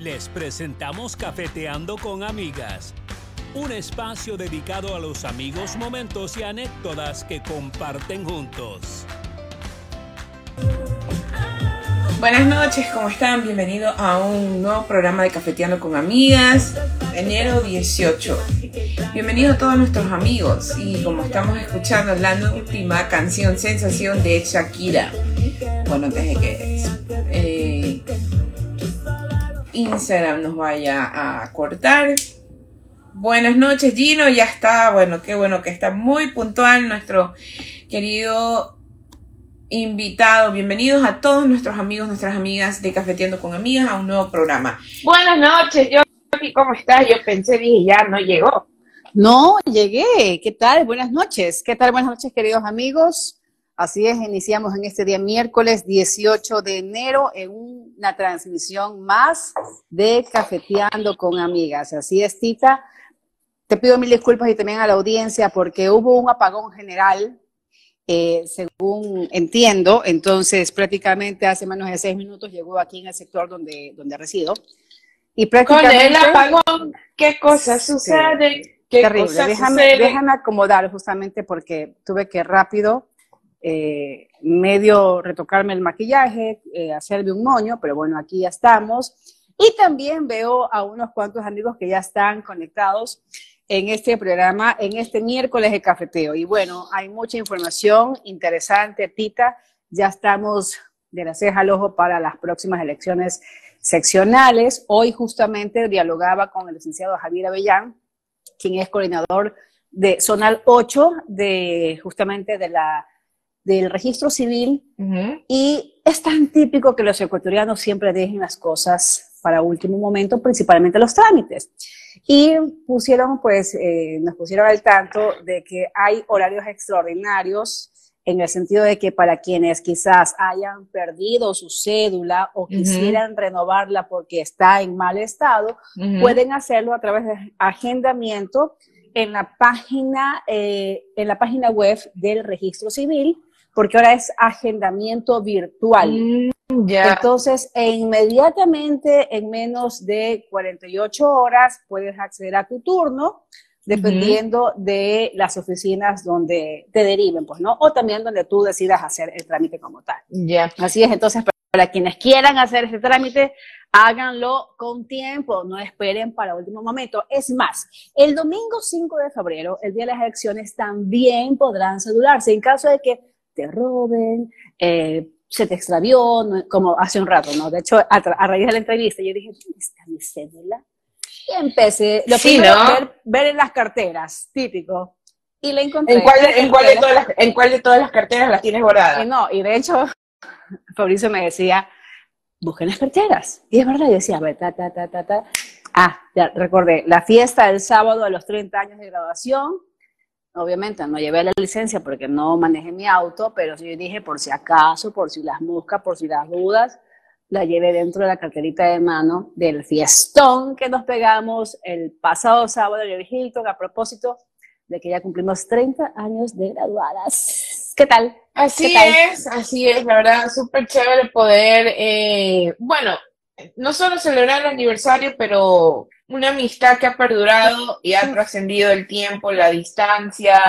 Les presentamos Cafeteando con Amigas, un espacio dedicado a los amigos, momentos y anécdotas que comparten juntos. Buenas noches, ¿cómo están? Bienvenidos a un nuevo programa de Cafeteando con Amigas, enero 18. Bienvenidos a todos nuestros amigos y como estamos escuchando la última canción Sensación de Shakira. Bueno, antes de que Instagram nos vaya a cortar. Buenas noches, Gino. Ya está, bueno, qué bueno que está muy puntual nuestro querido invitado. Bienvenidos a todos nuestros amigos, nuestras amigas de Cafeteando con Amigas a un nuevo programa. Buenas noches, yo ¿cómo estás? Yo pensé, dije, ya no llegó. No, llegué. ¿Qué tal? Buenas noches. ¿Qué tal? Buenas noches, queridos amigos. Así es, iniciamos en este día miércoles 18 de enero en una transmisión más de Cafeteando con Amigas. Así es, Tita. Te pido mil disculpas y también a la audiencia porque hubo un apagón general, eh, según entiendo. Entonces, prácticamente hace menos de seis minutos llegó aquí en el sector donde, donde resido. Y prácticamente, Con el apagón, ¿qué cosas suceden? ¿Qué terrible. Cosas déjame, déjame acomodar justamente porque tuve que rápido eh, medio retocarme el maquillaje, eh, hacerme un moño, pero bueno, aquí ya estamos. Y también veo a unos cuantos amigos que ya están conectados en este programa, en este miércoles de cafeteo. Y bueno, hay mucha información interesante, Tita. Ya estamos de la ceja al ojo para las próximas elecciones seccionales. Hoy justamente dialogaba con el licenciado Javier Avellán, quien es coordinador de Zonal 8, de justamente de la del registro civil y es tan típico que los ecuatorianos siempre dejen las cosas para último momento, principalmente los trámites. Y pusieron, pues, eh, nos pusieron al tanto de que hay horarios extraordinarios en el sentido de que para quienes quizás hayan perdido su cédula o quisieran renovarla porque está en mal estado, pueden hacerlo a través de agendamiento en la página, eh, en la página web del registro civil porque ahora es agendamiento virtual. Mm, Entonces, e inmediatamente, en menos de 48 horas, puedes acceder a tu turno, dependiendo de las oficinas donde te deriven, pues, ¿no? O también donde tú decidas hacer el trámite como tal. Ya. Así es, entonces, para quienes quieran hacer ese trámite, háganlo con tiempo, no esperen para último momento. Es más, el domingo 5 de febrero, el día de las elecciones, también podrán cedularse en caso de que te roben, eh, se te extravió, como hace un rato, ¿no? De hecho, a, raíz de la entrevista, yo dije, ¿dónde está mi cédula? Y empecé, lo primero, ver, ver, en las carteras, típico. Y la encontré. ¿En cuál, en, cuál de todas las, ¿En cuál de todas las carteras las tienes guardadas? Y no, y de hecho, Fabricio me decía, busquen las carteras. Y es verdad, yo decía, a ver, ta, ta, ta, ta, ta. Ah, ya recordé, la fiesta del sábado a los 30 años de graduación, Obviamente no llevé la licencia porque no manejé mi auto, pero yo dije por si acaso, por si las moscas, por si las dudas, la llevé dentro de la carterita de mano del fiestón que nos pegamos el pasado sábado en el Hilton a propósito de que ya cumplimos 30 años de graduadas. ¿Qué tal? Así es, así es, la verdad, súper chévere poder, eh, bueno, no solo celebrar el aniversario, pero una amistad que ha perdurado y ha trascendido el tiempo, la distancia,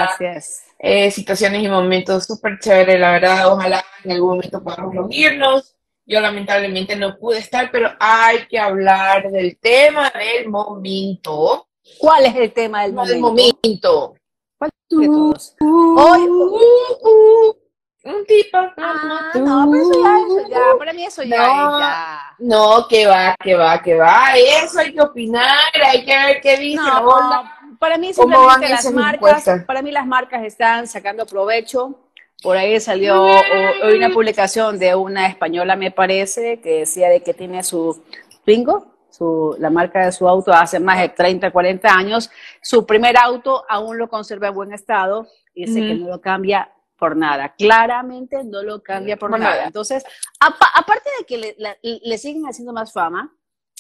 eh, situaciones y momentos súper chéveres, la verdad. Ojalá en algún momento podamos reunirnos. Yo lamentablemente no pude estar, pero hay que hablar del tema del momento. ¿Cuál es el tema del momento? Del momento. ¿Cuál de todos? Hoy, uh, uh, un tipo. Ah, no, pero eso ya, eso ya, para mí eso ya no, es ya. No, que va, que va, que va. Eso hay que opinar, hay que ver qué dice. No, para mí simplemente las marcas, para mí las marcas están sacando provecho. Por ahí salió hoy una publicación de una española, me parece, que decía de que tiene su Twingo, su, la marca de su auto hace más de 30, 40 años. Su primer auto aún lo conserva en buen estado y dice que no lo cambia por nada. Claramente no lo cambia por, nada. Entonces, aparte de que le, siguen haciendo más fama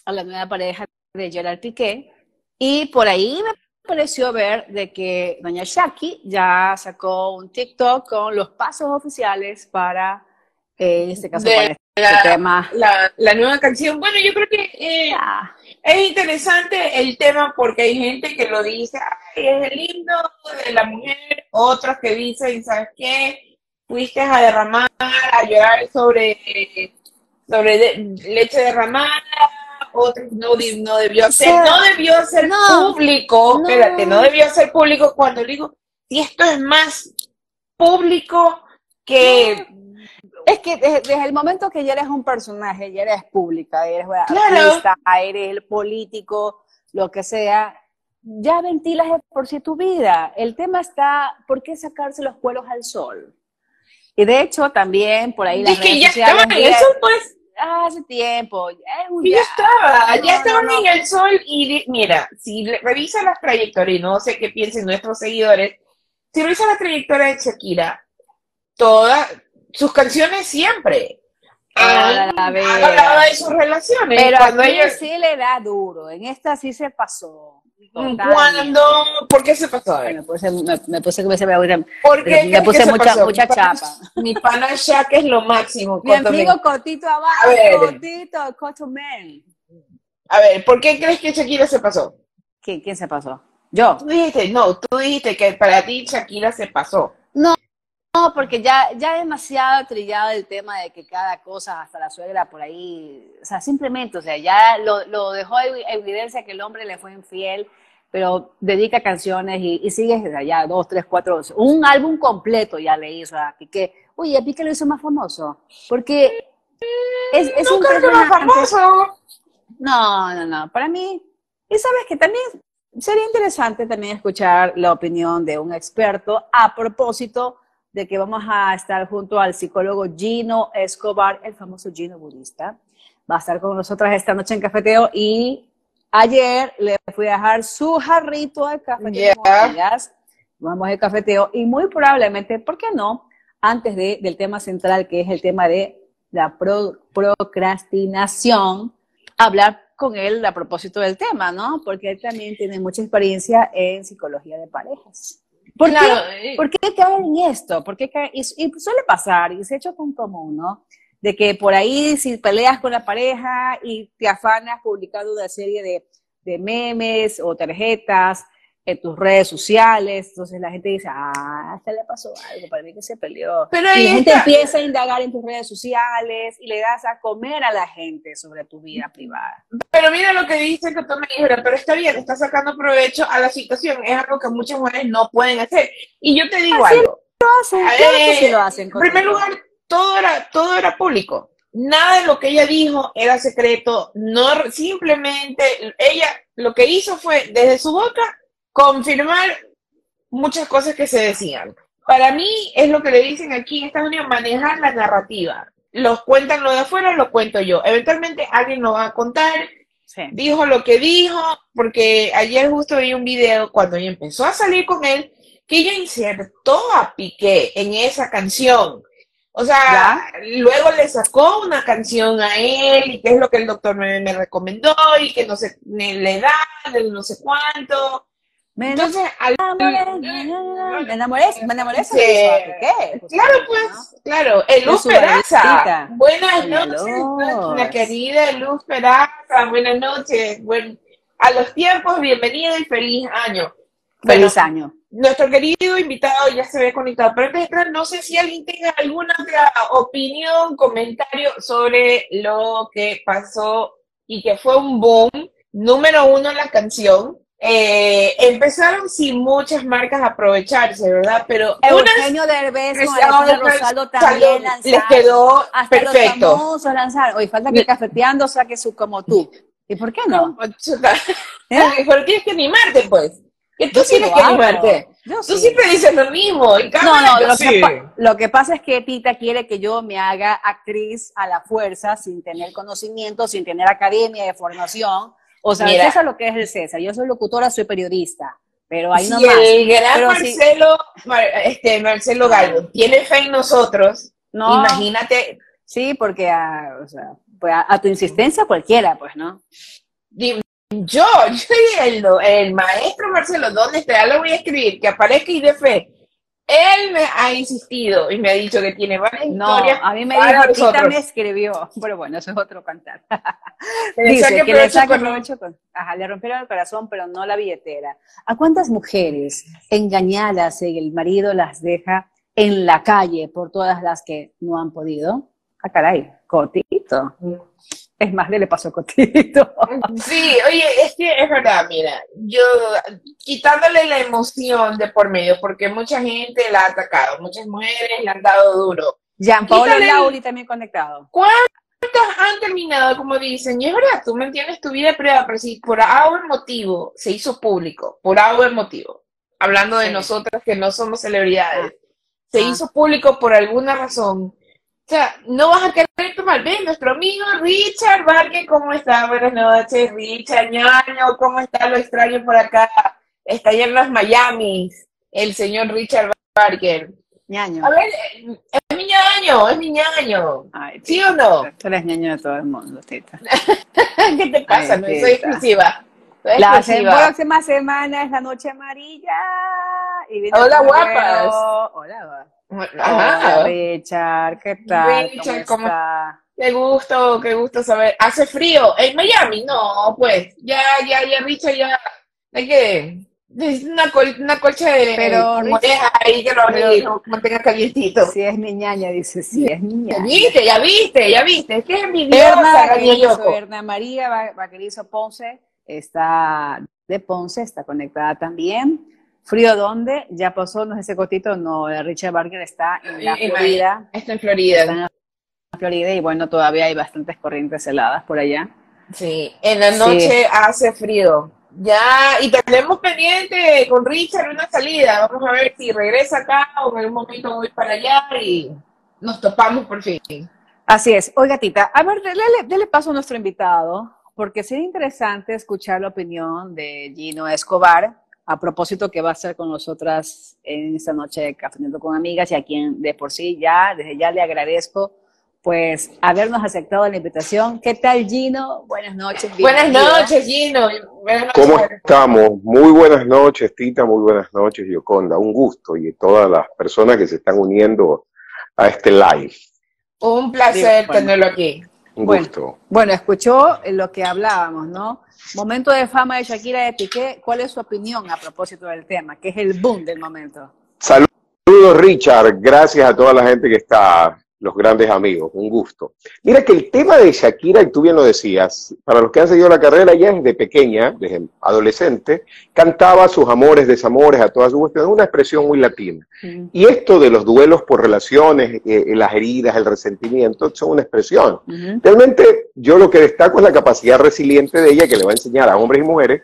a la nueva pareja de Gerard Piqué, y por ahí me pareció ver de que doña Shaki ya sacó un TikTok con los pasos oficiales para en este caso De con este la- tema. La, la nueva canción. Bueno, yo creo que eh, Ah, es interesante el tema porque hay gente que lo dice, Ay, es el himno de la mujer, otros que dicen, ¿sabes qué? Fuiste a derramar, a llorar sobre, sobre de- leche derramada, otros no, no debió ser, sea, no debió ser no, público, no. espérate, no debió ser público cuando digo, si esto es más público que... Es que desde, desde el momento que ya eres un personaje, ya eres pública, eres bueno, Claro. artista, eres el político, lo que sea, ya ventilas por sí tu vida. El tema está, ¿por qué sacarse los cueros al sol? Y de hecho, también por ahí las Es que redes ya sociales en ya- el sol, pues. hace tiempo, ya es un Y ya ya- estaba, No, ya estaban no, no. en el sol y mira, si revisa las trayectorias, no sé qué piensen nuestros seguidores, si revisa la trayectoria de Shakira, todas sus canciones siempre Ah, han, a han ver. hablado de sus relaciones. Pero cuando ella, sí le da duro, en esta sí se pasó. Totalmente. cuando, ¿por qué se pasó? Me puse, me, me puse que se me ahorita- ¿Por qué me que puse se mucha, pasó? mucha Mi pana- chapa. Mi pana Shak es lo máximo. Mi Coto amigo Men. cortito A abajo, ver. cortito, Cotomen. A ver, ¿por qué crees que Shakira se pasó? ¿Quién, ¿Quién se pasó? Yo. Tú dijiste, no, tú dijiste que para ti Shakira se pasó. No, porque ya, ya demasiado trillado el tema de que cada cosa, hasta la suegra por ahí, o sea, simplemente, o sea, ya lo, lo dejó en evidencia que el hombre le fue infiel, pero dedica canciones y, y sigue ya dos, tres, cuatro, un álbum completo ya le hizo a Piqué. Oye, a Piqué lo hizo más famoso, porque es, es No impresionante. famoso. No, no, no. Para mí, y sabes que también sería interesante también escuchar la opinión de un experto a propósito de que vamos a estar junto al psicólogo Gino Escobar, el famoso Gino budista. Va a estar con nosotras esta noche en cafeteo y ayer le fui a dejar su jarrito de café amigas. Vamos al cafeteo y muy probablemente, ¿por qué no? Antes de, del tema central, que es el tema de la pro- procrastinación, hablar con él a propósito del tema, ¿no? Porque él también tiene mucha experiencia en psicología de parejas. ¿Por, Claro, qué. ¿Por qué caer en esto? ¿Por qué caer? Y, y suele pasar, y se ha hecho tan común, ¿no? De que por ahí si peleas con la pareja y te afanas publicando una serie de, de memes o tarjetas en tus redes sociales, entonces la gente dice, ah, esta le pasó algo, para mí que se peleó. Pero y la gente está. empieza a indagar en tus redes sociales y le das a comer a la gente sobre tu vida privada. Pero mira lo que dice que tú me dijiste, pero está bien, está sacando provecho a la situación, es algo que muchas mujeres no pueden hacer. Y yo te digo Así algo, Lo hacen, A claro que sí lo hacen. en primer lugar, todo era, todo era público. Nada de lo que ella dijo era secreto, no simplemente ella lo que hizo fue desde su boca confirmar muchas cosas que se decían. Para mí es lo que le dicen aquí en Estados Unidos, manejar la narrativa. Los cuentan lo de afuera, lo cuento yo. Eventualmente alguien lo va a contar, Sí. dijo lo que dijo, porque ayer justo vi un video cuando ella empezó a salir con él, que ella insertó a Piqué en esa canción. O sea, luego le sacó una canción a él y qué es lo que el doctor me, me recomendó y que no sé, le da, no sé cuánto. Me Entonces, al- enamoré, me enamoré, me enamoré. Claro, pues, claro. El Luz Peraza. Buenas noches, nuestra querida Luz Peraza. Buenas noches. Buen- a los tiempos, bienvenida y feliz año. Feliz Bueno, año. Nuestro querido invitado ya se ve conectado, pero antes de entrar, no sé si alguien tenga alguna otra opinión, comentario sobre lo que pasó y que fue un boom. Número uno, la canción. Eh, empezaron sin muchas marcas a aprovecharse, ¿verdad? Pero Eugenio Derbez con Alejandra Rosaldo también les lanzaron. quedó Hasta los perfecto. famosos lanzaron. Oye, falta que cafeteando saque su como tú. ¿Y por qué no? Chuta. ¿Eh? Pero tienes que animarte, pues. Que tú sí tienes que animarte. Yo Tú sí. siempre dices lo mismo. No, no, lo, sí. que lo que pasa es que Tita quiere que yo me haga actriz a la fuerza, sin tener conocimiento, sin tener academia de formación. O sea, Mira. César lo que es el César. Yo soy locutora, soy periodista. Pero ahí si no más. el gran Pero. Marcelo, Mar- este, Marcelo Gallo tiene fe en nosotros, No, imagínate, sí, porque a, o sea, pues a, a tu insistencia cualquiera, pues, ¿no? yo, yo el, el maestro Marcelo, ¿dónde está? Ya lo voy a escribir, que aparezca y de fe. Él me ha insistido y me ha dicho que tiene varias no, historias. a mí me dijo, Tita me escribió. Pero bueno, eso es otro cantar. Dice que le saque con- provecho con- Ajá, le rompieron el corazón, pero no la billetera. ¿A cuántas mujeres engañadas y el marido las deja en la calle por todas las que no han podido? Ah, caray, Cotito. Es más, le pasó Cotito. Sí, oye, es que es verdad, mira, yo quitándole la emoción de por medio, porque mucha gente la ha atacado, muchas mujeres le han dado duro. Jean Quítale el- Lauri también conectado. ¿Cuántas han terminado como dicen? Y es verdad, tú mantienes tu vida privada, pero si por algo motivo se hizo público, por algo motivo, hablando de Sí. nosotras que no somos celebridades, se Ah. hizo público por alguna razón. O sea, no vas a querer tomar bien. Nuestro amigo Richard Vargas, ¿cómo está? Buenas noches, Richard ñaño, ¿cómo está? Lo extraño por acá. Está allá en los Miami, el señor Richard Barker. Ñaño. A ver, es mi ñaño, es mi ñaño. Ay, ¿Sí o no? Tú eres ñaño de todo el mundo, Tita. ¿Qué te pasa? Ay, no soy exclusiva. Soy La exclusiva. próxima semana es la noche amarilla. Y Hola, guapas. Hola, Hola, Ajá. Richard, ¿qué tal? Richard, ¿Cómo ¿cómo- está? Qué gusto, qué gusto saber. ¿Hace frío en Miami? No, pues, ya, ya, ya, Richard, ya. Hay que. es Una, col- una colcha de Pero, Richard, ahí que lo lo mantenga calientito. Si es mi ñaña, dice, sí, es mi Ya viste, ya viste, ya viste. Es que es envidiosa, Erna Daniel Vaquerizo, Yoko. Erna María Va- Vaquerizo Ponce está de Ponce, está conectada también. ¿Frío dónde? Ya pasó, no es ese cotito, no, Richard Barker está en la Florida. Está en Florida. Está en la Florida y bueno, todavía hay bastantes corrientes heladas por allá. Sí, en la Sí. noche hace frío. Ya, y tenemos pendiente con Richard una salida. Vamos a ver si regresa acá o en algún momento voy para allá y nos topamos por fin. Así es. Oiga, Tita, a ver, dele, dele paso a nuestro invitado, porque sería interesante escuchar la opinión de Gino Escobar a propósito que va a estar con nosotras en esta noche de Cafeteando con Amigas y a quien de por sí ya, desde ya le agradezco pues habernos aceptado la invitación. ¿Qué tal, Gino? Buenas noches. Buenas noches, Gino. Buenas noches. ¿Cómo estamos? Muy buenas noches, Tita, muy buenas noches, Yoconda. Un gusto y todas las personas que se están uniendo a este live. Un placer Bueno. tenerlo aquí. Un Bueno. gusto. Bueno, escuchó lo que hablábamos, ¿no? Momento de fama de Shakira de Piqué. ¿Cuál es su opinión a propósito del tema? Que es el boom del momento. Saludos, Richard. Gracias a toda la gente que está, los grandes amigos. Un gusto. Mira que el tema de Shakira, y tú bien lo decías, para los que han seguido la carrera, ya desde pequeña, desde adolescente, cantaba sus amores, desamores, a todas sus cuestiones, una expresión muy latina. Y esto de los duelos por relaciones, eh, las heridas, el resentimiento, son una expresión. Realmente yo lo que destaco es la capacidad resiliente de ella que le va a enseñar a hombres y mujeres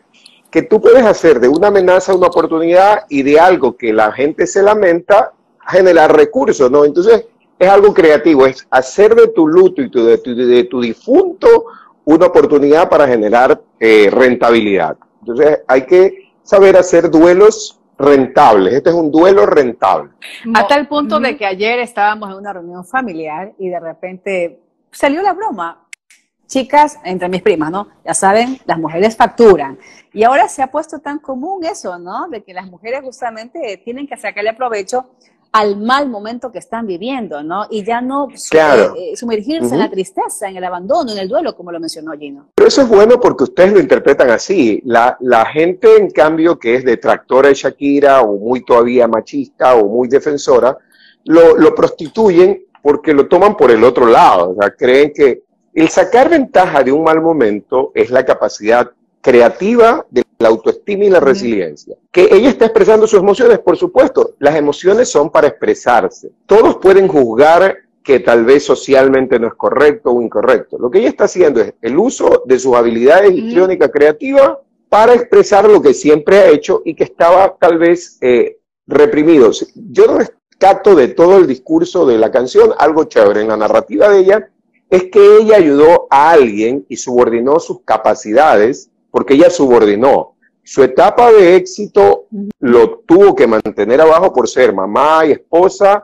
que tú puedes hacer de una amenaza una oportunidad y de algo que la gente se lamenta generar recursos, ¿no? Entonces es algo creativo, es hacer de tu luto y tu- de, tu, de tu difunto una oportunidad para generar eh, rentabilidad. Entonces hay que saber hacer duelos rentables. Este es un duelo rentable. A tal punto de que ayer estábamos en una reunión familiar y de repente salió la broma. Chicas, entre mis primas, ¿no? Ya saben, las mujeres facturan. Y ahora se ha puesto tan común eso, ¿no? De que las mujeres justamente tienen que sacarle provecho al mal momento que están viviendo, ¿no? Y ya no Claro. eh, eh, sumergirse en la tristeza, en el abandono, en el duelo, como lo mencionó Gino. Pero eso es bueno porque ustedes lo interpretan así. La, la gente, en cambio, que es detractora de Shakira o muy todavía machista o muy defensora, lo, lo prostituyen porque lo toman por el otro lado. O sea, creen que el sacar ventaja de un mal momento es la capacidad creativa de la autoestima y la resiliencia. Que ella está expresando sus emociones, por supuesto. Las emociones son para expresarse. Todos pueden juzgar que tal vez socialmente no es correcto o incorrecto. Lo que ella está haciendo es el uso de sus habilidades histriónicas creativas para expresar lo que siempre ha hecho y que estaba tal vez eh, reprimido. Yo rescato de todo el discurso de la canción algo chévere en la narrativa de ella, es que ella ayudó a alguien y subordinó sus capacidades, porque ella subordinó. Su etapa de éxito lo tuvo que mantener abajo por ser mamá y esposa,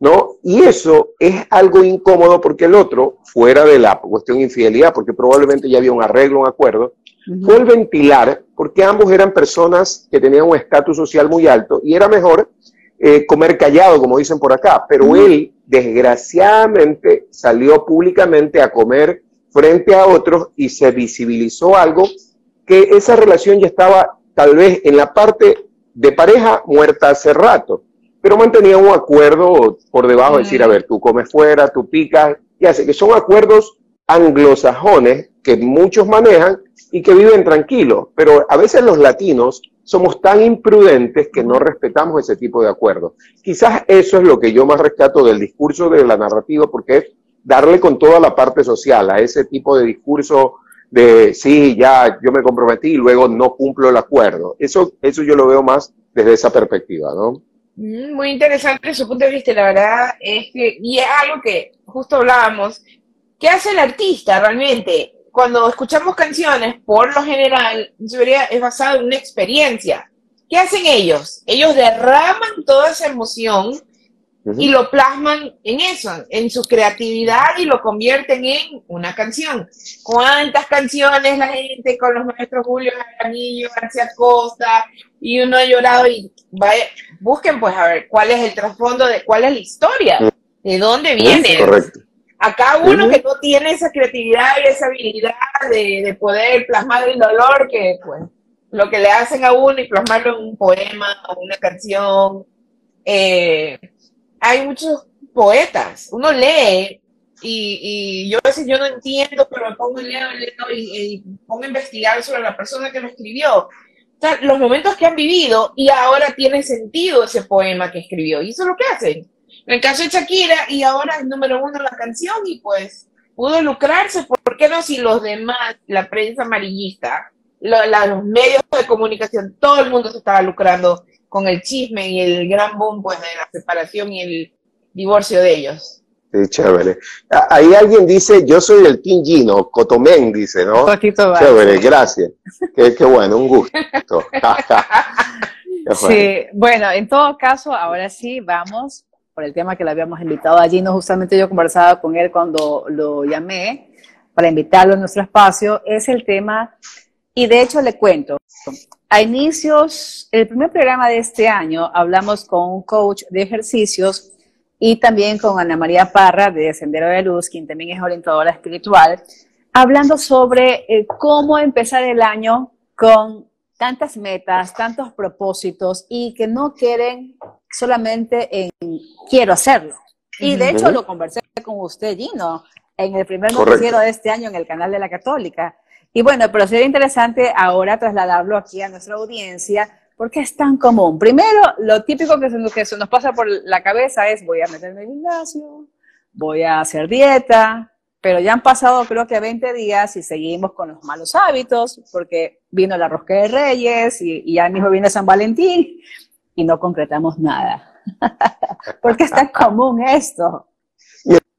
¿no? Y eso es algo incómodo porque el otro, fuera de la cuestión de infidelidad, porque probablemente ya había un arreglo, un acuerdo, fue el ventilar, porque ambos eran personas que tenían un estatus social muy alto y era mejor eh, comer callado, como dicen por acá, pero él desgraciadamente salió públicamente a comer frente a otros y se visibilizó algo que esa relación ya estaba tal vez en la parte de pareja muerta hace rato, pero mantenía un acuerdo por debajo, de decir, a ver, tú comes fuera, tú picas, y hace que son acuerdos anglosajones que muchos manejan y que viven tranquilos, pero a veces los latinos somos tan imprudentes que no respetamos ese tipo de acuerdos. Quizás eso es lo que yo más rescato del discurso de la narrativa, porque es darle con toda la parte social a ese tipo de discurso de sí, ya yo me comprometí y luego no cumplo el acuerdo. Eso, eso yo lo veo más desde esa perspectiva, ¿no? Mm, muy interesante su punto de vista, la verdad es que, y es algo que justo hablábamos, ¿qué hace el artista realmente? Cuando escuchamos canciones, por lo general, es basado en una experiencia. ¿Qué hacen ellos? Ellos derraman toda esa emoción y lo plasman en eso, en su creatividad y lo convierten en una canción. ¿Cuántas canciones la gente con los maestros Julio Jaramillo, García Costa y uno ha llorado y vaya, busquen pues a ver cuál es el trasfondo de cuál es la historia, de dónde viene. Correcto. Acá uno que no tiene esa creatividad y esa habilidad de, de poder plasmar el dolor que pues lo que le hacen a uno y plasmarlo en un poema o una canción. Eh, hay muchos poetas, uno lee y, y, yo a veces yo no entiendo, pero me pongo, leo, leo y, y pongo a investigar sobre la persona que lo escribió. O sea, los momentos que han vivido y ahora tiene sentido ese poema que escribió. Y eso es lo que hacen. En el caso de Shakira, y ahora es número uno la canción y pues pudo lucrarse. ¿Por qué no si los demás, la prensa amarillista, lo, la, los medios de comunicación, todo el mundo se estaba lucrando con el chisme y el gran boom pues, de la separación y el divorcio de ellos. Sí, chévere. Ahí alguien dice, yo soy el Team Gino, Cotomén, dice, ¿no? Poquito chévere, gracias. Qué, qué, bueno, un gusto. sí, bueno, en todo caso, ahora sí, vamos por el tema que le habíamos invitado a Gino. Justamente yo conversaba con él cuando lo llamé para invitarlo a nuestro espacio. Es el tema, y de hecho le cuento, a inicios, el primer programa de este año, hablamos con un coach de ejercicios y también con Ana María Parra de Sendero de Luz, quien también es orientadora espiritual, hablando sobre eh, cómo empezar el año con tantas metas, tantos propósitos y que no quieren solamente en quiero hacerlo. Y de hecho lo conversé con usted, Gino, en el primer noticiero de este año en el canal de la Católica. Y bueno, pero sería interesante ahora trasladarlo aquí a nuestra audiencia, porque es tan común. Primero, lo típico que se, nos, pasa por la cabeza es voy a meterme en el gimnasio, voy a hacer dieta, pero ya han pasado creo que 20 días y seguimos con los malos hábitos, porque vino la rosca de Reyes y, y ya mismo viene San Valentín y no concretamos nada. porque es tan común esto.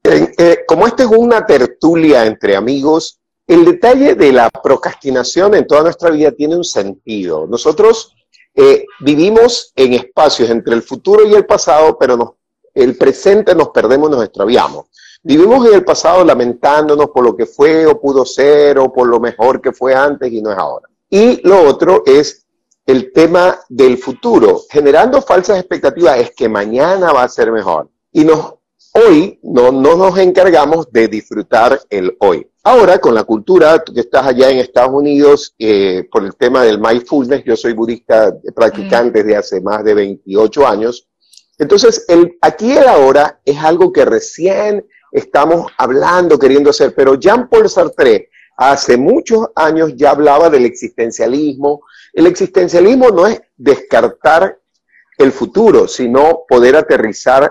Eh, eh, como esta es una tertulia entre amigos, el detalle de la procrastinación en toda nuestra vida tiene un sentido. Nosotros eh, vivimos en espacios entre el futuro y el pasado, pero el presente nos perdemos, nos extraviamos. Vivimos en el pasado lamentándonos por lo que fue o pudo ser o por lo mejor que fue antes y no es ahora. Y lo otro es el tema del futuro, generando falsas expectativas, es que mañana va a ser mejor. Y hoy no nos encargamos de disfrutar el hoy. Ahora, con la cultura, tú que estás allá en Estados Unidos, eh, por el tema del mindfulness, yo soy budista practicante desde hace más de 28 años. Entonces, el aquí y el ahora es algo que recién estamos hablando, queriendo hacer, pero Jean-Paul Sartre hace muchos años ya hablaba del existencialismo. El existencialismo no es descartar el futuro, sino poder aterrizar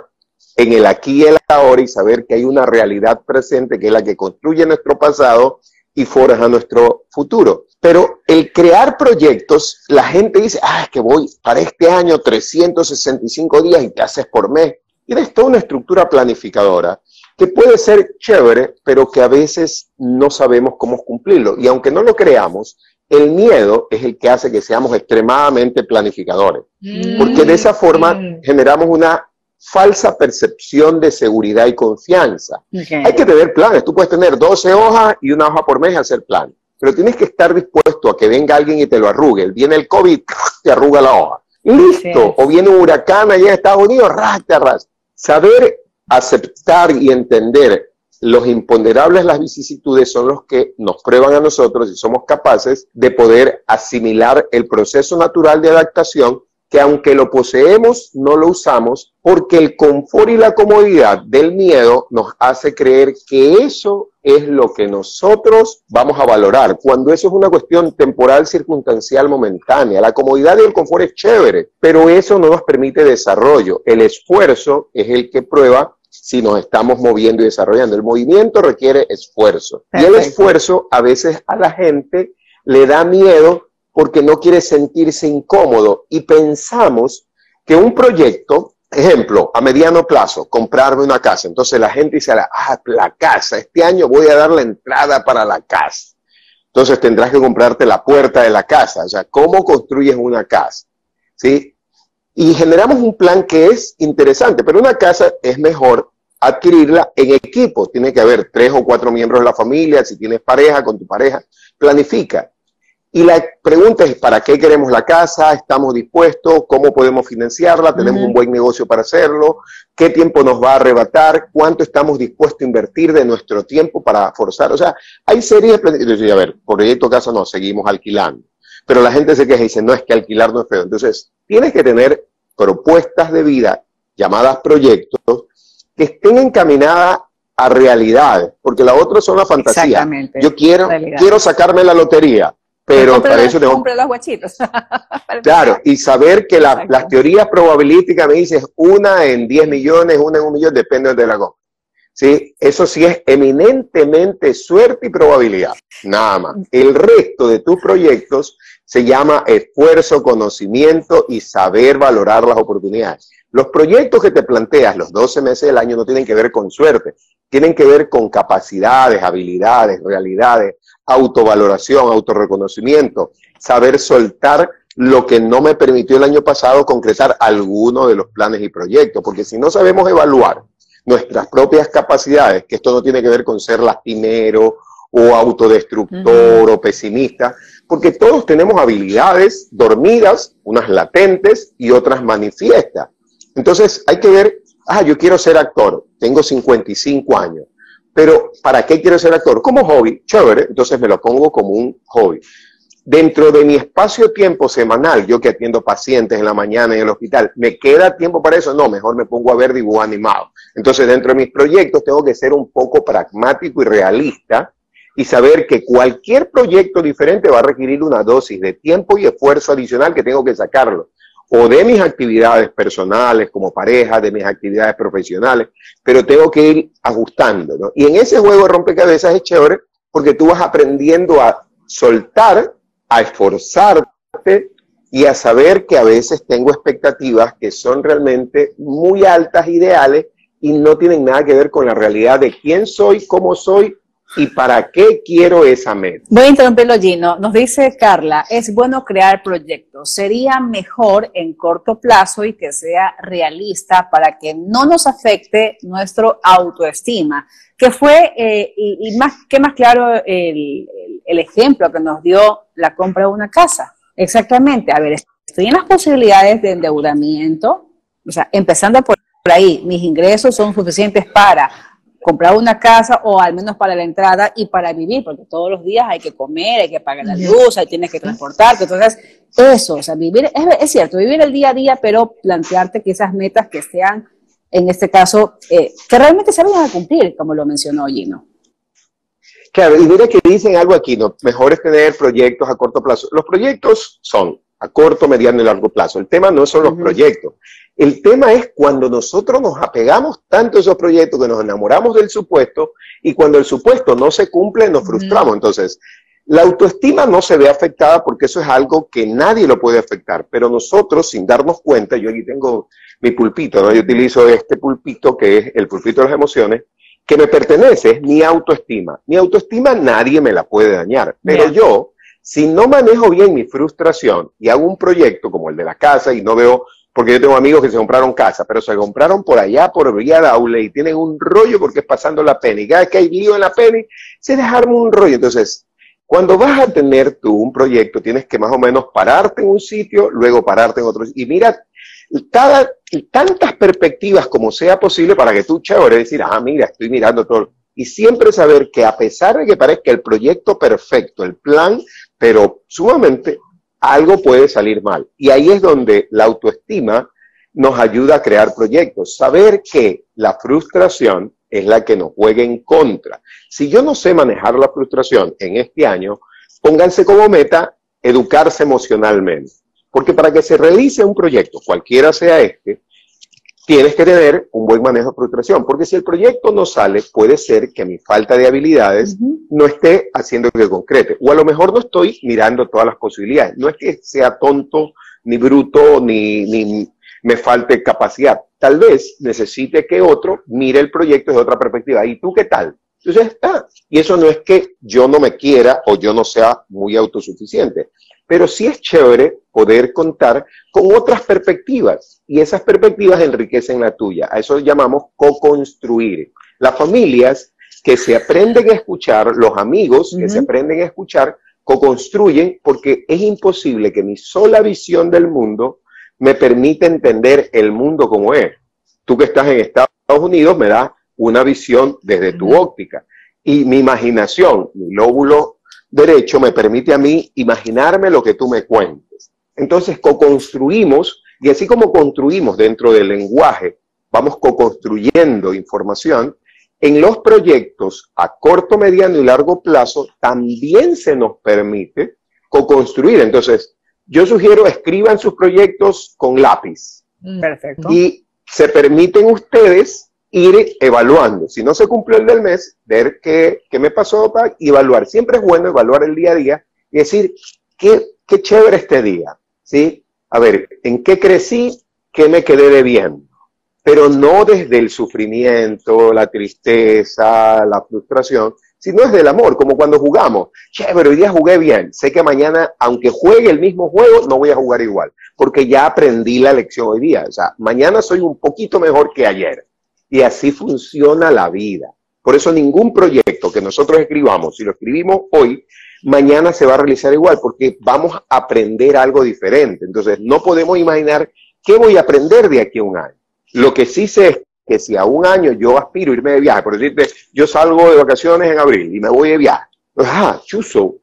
en el aquí y el ahora y saber que hay una realidad presente que es la que construye nuestro pasado y forja nuestro futuro. Pero el crear proyectos, la gente dice, ah, es que voy para este año 365 días y te haces por mes. Y es toda una estructura planificadora que puede ser chévere, pero que a veces no sabemos cómo cumplirlo. Y aunque no lo creamos, el miedo es el que hace que seamos extremadamente planificadores. Porque de esa forma mm. generamos una falsa percepción de seguridad y confianza. Hay que tener planes. Tú puedes tener 12 hojas y una hoja por mes y hacer plan. Pero tienes que estar dispuesto a que venga alguien y te lo arrugue. Viene el COVID, te arruga la hoja. Listo. O viene un huracán allá en Estados Unidos, ras. Saber aceptar y entender los imponderables, las vicisitudes son los que nos prueban a nosotros y somos capaces de poder asimilar el proceso natural de adaptación que aunque lo poseemos, no lo usamos porque el confort y la comodidad del miedo nos hace creer que eso es lo que nosotros vamos a valorar, cuando eso es una cuestión temporal, circunstancial, momentánea. La comodidad y el confort es chévere, pero eso no nos permite desarrollo. El esfuerzo es el que prueba si nos estamos moviendo y desarrollando. El movimiento requiere esfuerzo. Y el esfuerzo a veces a la gente le da miedo porque no quiere sentirse incómodo y pensamos que un proyecto, ejemplo, a mediano plazo, comprarme una casa. Entonces la gente dice, ah, la casa, este año voy a dar la entrada para la casa. Entonces tendrás que comprarte la puerta de la casa. O sea, ¿cómo construyes una casa? ¿Sí? Y generamos un plan que es interesante, pero una casa es mejor adquirirla en equipo. Tiene que haber tres o cuatro miembros de la familia, si tienes pareja, con tu pareja, planifica. Y la pregunta es, ¿para qué queremos la casa? ¿Estamos dispuestos? ¿Cómo podemos financiarla? ¿Tenemos un buen negocio para hacerlo? ¿Qué tiempo nos va a arrebatar? ¿Cuánto estamos dispuestos a invertir de nuestro tiempo para forzar? O sea, hay series de... A ver, proyecto casa no, seguimos alquilando. Pero la gente se queja y dice, no, es que alquilar no es feo. Entonces, tienes que tener propuestas de vida llamadas proyectos que estén encaminadas a realidad, porque la otra son la fantasía. Yo quiero, quiero sacarme la lotería, pero para eso tengo... Compre los guachitos. claro, y saber que las teorías probabilísticas me dicen una en 10 millones, una en un millón, depende de la compra. ¿Sí? Eso sí es eminentemente suerte y probabilidad, nada más. El resto de tus proyectos se llama esfuerzo, conocimiento y saber valorar las oportunidades. Los proyectos que te planteas los 12 meses del año no tienen que ver con suerte, tienen que ver con capacidades, habilidades, realidades, autovaloración, autorreconocimiento, saber soltar lo que no me permitió el año pasado concretar alguno de los planes y proyectos, porque si no sabemos evaluar nuestras propias capacidades, que esto no tiene que ver con ser lastimero o autodestructor o pesimista, porque todos tenemos habilidades dormidas, unas latentes y otras manifiestas. Entonces hay que ver, ah, yo quiero ser actor, tengo 55 años, pero ¿para qué quiero ser actor? Como hobby, chévere, entonces me lo pongo como un hobby. Dentro de mi espacio-tiempo semanal, yo que atiendo pacientes en la mañana en el hospital, ¿me queda tiempo para eso? No, mejor me pongo a ver dibujo animado. Entonces, dentro de mis proyectos tengo que ser un poco pragmático y realista y saber que cualquier proyecto diferente va a requerir una dosis de tiempo y esfuerzo adicional que tengo que sacarlo o de mis actividades personales como pareja, de mis actividades profesionales, pero tengo que ir ajustando, ¿no? Y en ese juego de rompecabezas es chévere porque tú vas aprendiendo a soltar, a esforzarte y a saber que a veces tengo expectativas que son realmente muy altas, ideales, y no tienen nada que ver con la realidad de quién soy, cómo soy y para qué quiero esa meta. Voy a interrumpirlo, Gino. Nos dice Carla, es bueno crear proyectos. Sería mejor en corto plazo y que sea realista para que no nos afecte nuestro autoestima. Que fue, eh, y, más que más claro, el ejemplo que nos dio la compra de una casa. Exactamente. A ver, estoy en las posibilidades de endeudamiento, o sea, empezando por ahí, mis ingresos son suficientes para comprar una casa o al menos para la entrada y para vivir, porque todos los días hay que comer, hay que pagar la luz, hay tienes que transportarte. Entonces, eso, o sea, vivir, es, cierto, vivir el día a día, pero plantearte que esas metas que sean, en este caso, eh, que realmente se vayan a cumplir, como lo mencionó Gino. Claro, y mira que dicen algo aquí, ¿no? Mejor es tener proyectos a corto plazo. Los proyectos son a corto, mediano y largo plazo. El tema no son los proyectos. El tema es cuando nosotros nos apegamos tanto a esos proyectos que nos enamoramos del supuesto y cuando el supuesto no se cumple nos frustramos. Entonces, la autoestima no se ve afectada porque eso es algo que nadie lo puede afectar, pero nosotros sin darnos cuenta, yo aquí tengo mi pulpito, ¿no? yo utilizo este pulpito que es el pulpito de las emociones, que me pertenece, es mi autoestima. Mi autoestima nadie me la puede dañar, pero yo si no manejo bien mi frustración y hago un proyecto como el de la casa y no veo, porque yo tengo amigos que se compraron casa, pero se compraron por allá, por Villa Daule y tienen un rollo porque es pasando la pena. Y cada vez que hay lío en la pena, se dejaron un rollo. Entonces, Cuando vas a tener tú un proyecto, tienes que más o menos pararte en un sitio, luego pararte en otro. Y mira, tantas perspectivas como sea posible para que tú, chévere, decir, ah, mira, estoy mirando todo. Y siempre saber que a pesar de que parezca el proyecto perfecto, el plan, pero sumamente algo puede salir mal. Y ahí es donde la autoestima nos ayuda a crear proyectos. Saber que la frustración es la que nos juega en contra. Si yo no sé manejar la frustración en este año, pónganse como meta educarse emocionalmente. Porque para que se realice un proyecto, cualquiera sea este, tienes que tener un buen manejo de frustración. Porque si el proyecto no sale, puede ser que mi falta de habilidades no esté haciendo que concrete. O a lo mejor no estoy mirando todas las posibilidades. No es que sea tonto, ni bruto, ni, ni me falte capacidad. Tal vez necesite que otro mire el proyecto desde otra perspectiva. ¿Y tú qué tal? Entonces está. Y eso no es que yo no me quiera o yo no sea muy autosuficiente. Pero sí es chévere poder contar con otras perspectivas. Y esas perspectivas enriquecen la tuya. A eso llamamos co-construir. Las familias que se aprenden a escuchar, los amigos que se aprenden a escuchar, co-construyen porque es imposible que mi sola visión del mundo me permite entender el mundo como es. Tú que estás en Estados Unidos me das una visión desde tu óptica. Y mi imaginación, mi lóbulo derecho me permite a mí imaginarme lo que tú me cuentes. Entonces, co-construimos, y así como construimos dentro del lenguaje, vamos co-construyendo información, en los proyectos a corto, mediano y largo plazo también se nos permite co-construir. Entonces, yo sugiero escriban sus proyectos con lápiz. Mm. Perfecto. Y se permiten ustedes ir evaluando. Si no se cumplió el del mes, ver qué, qué me pasó para evaluar. Siempre es bueno evaluar el día a día y decir, qué, qué chévere este día. ¿Sí? A ver, ¿en qué crecí? ¿Qué me quedé debiendo? Pero no desde el sufrimiento, la tristeza, la frustración, si no es del amor, como cuando jugamos. Chévere, hoy día jugué bien. Sé que mañana, aunque juegue el mismo juego, no voy a jugar igual, porque ya aprendí la lección hoy día. O sea, mañana soy un poquito mejor que ayer. Y así funciona la vida. Por eso ningún proyecto que nosotros escribamos, si lo escribimos hoy, mañana se va a realizar igual, porque vamos a aprender algo diferente. Entonces, no podemos imaginar qué voy a aprender de aquí a un año. Lo que sí sé es que si a un año yo aspiro a irme de viaje, por decirte, yo salgo de vacaciones en abril y me voy de viaje, pues, ah, chuso,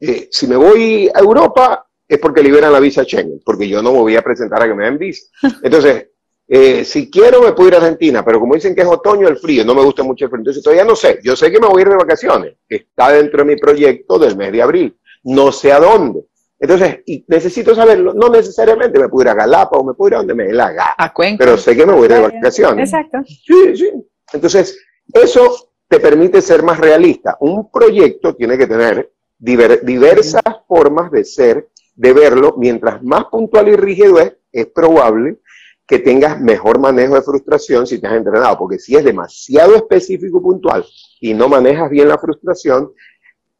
eh, si me voy a Europa es porque liberan la visa Schengen, porque yo no me voy a presentar a que me den visa. Entonces, eh, si quiero me puedo ir a Argentina, pero como dicen que es otoño, el frío, no me gusta mucho el frío, entonces todavía no sé, yo sé que me voy a ir de vacaciones, está dentro de mi proyecto del mes de abril, no sé a dónde. Entonces, y necesito saberlo, no necesariamente me puedo ir a Galapa o me puedo ir a donde me dé la gana. A Cuenca. Pero sé que me voy de vacaciones. Exacto. Sí, sí. Entonces, eso te permite ser más realista. Un proyecto tiene que tener diver- diversas formas de ser, de verlo. Mientras más puntual y rígido es, es probable que tengas mejor manejo de frustración si te has entrenado. Porque si es demasiado específico y puntual y no manejas bien la frustración,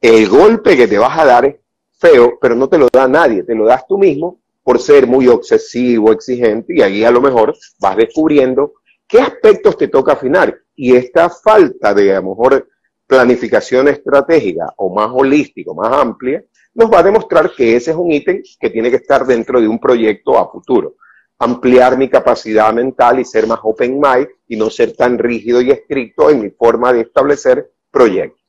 el golpe que te vas a dar es feo, pero no te lo da nadie, te lo das tú mismo por ser muy obsesivo, exigente, y ahí a lo mejor vas descubriendo qué aspectos te toca afinar. Y esta falta de a lo mejor planificación estratégica o más holística, más amplia, nos va a demostrar que ese es un ítem que tiene que estar dentro de un proyecto a futuro. Ampliar mi capacidad mental y ser más open mind y no ser tan rígido y estricto en mi forma de establecer proyectos.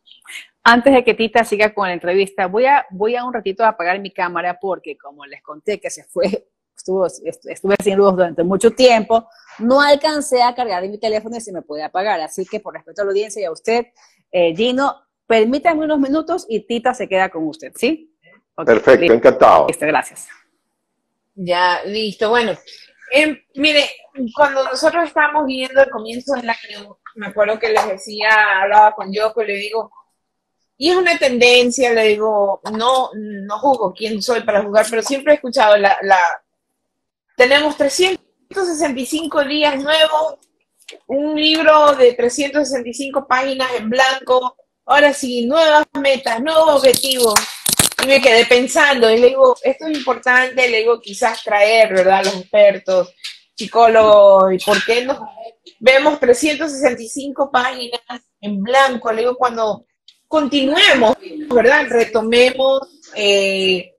Antes de que Tita siga con la entrevista, voy a, voy a un ratito a apagar mi cámara porque como les conté que se fue, estuvo, est- estuve sin luz durante mucho tiempo, no alcancé a cargar mi teléfono y se me puede apagar. Así que por respeto a la audiencia y a usted, eh, Gino, permítame unos minutos y Tita se queda con usted, ¿sí? Ok, Perfecto, listo, encantado. listo, gracias. Ya, listo. Bueno, em, mire, cuando nosotros estábamos viendo el comienzo del año, me acuerdo que les decía, hablaba con Yoko y le digo, y es una tendencia, le digo, no, no juzgo quién soy para jugar, pero siempre he escuchado la, la, tenemos 365 días nuevos, un libro de 365 páginas en blanco, ahora sí, nuevas metas, nuevos objetivos. Y me quedé pensando, y le digo, esto es importante, le digo, quizás traer, ¿verdad? Los expertos, psicólogos, y por qué no vemos 365 páginas en blanco, le digo, cuando continuemos, ¿verdad? Retomemos eh,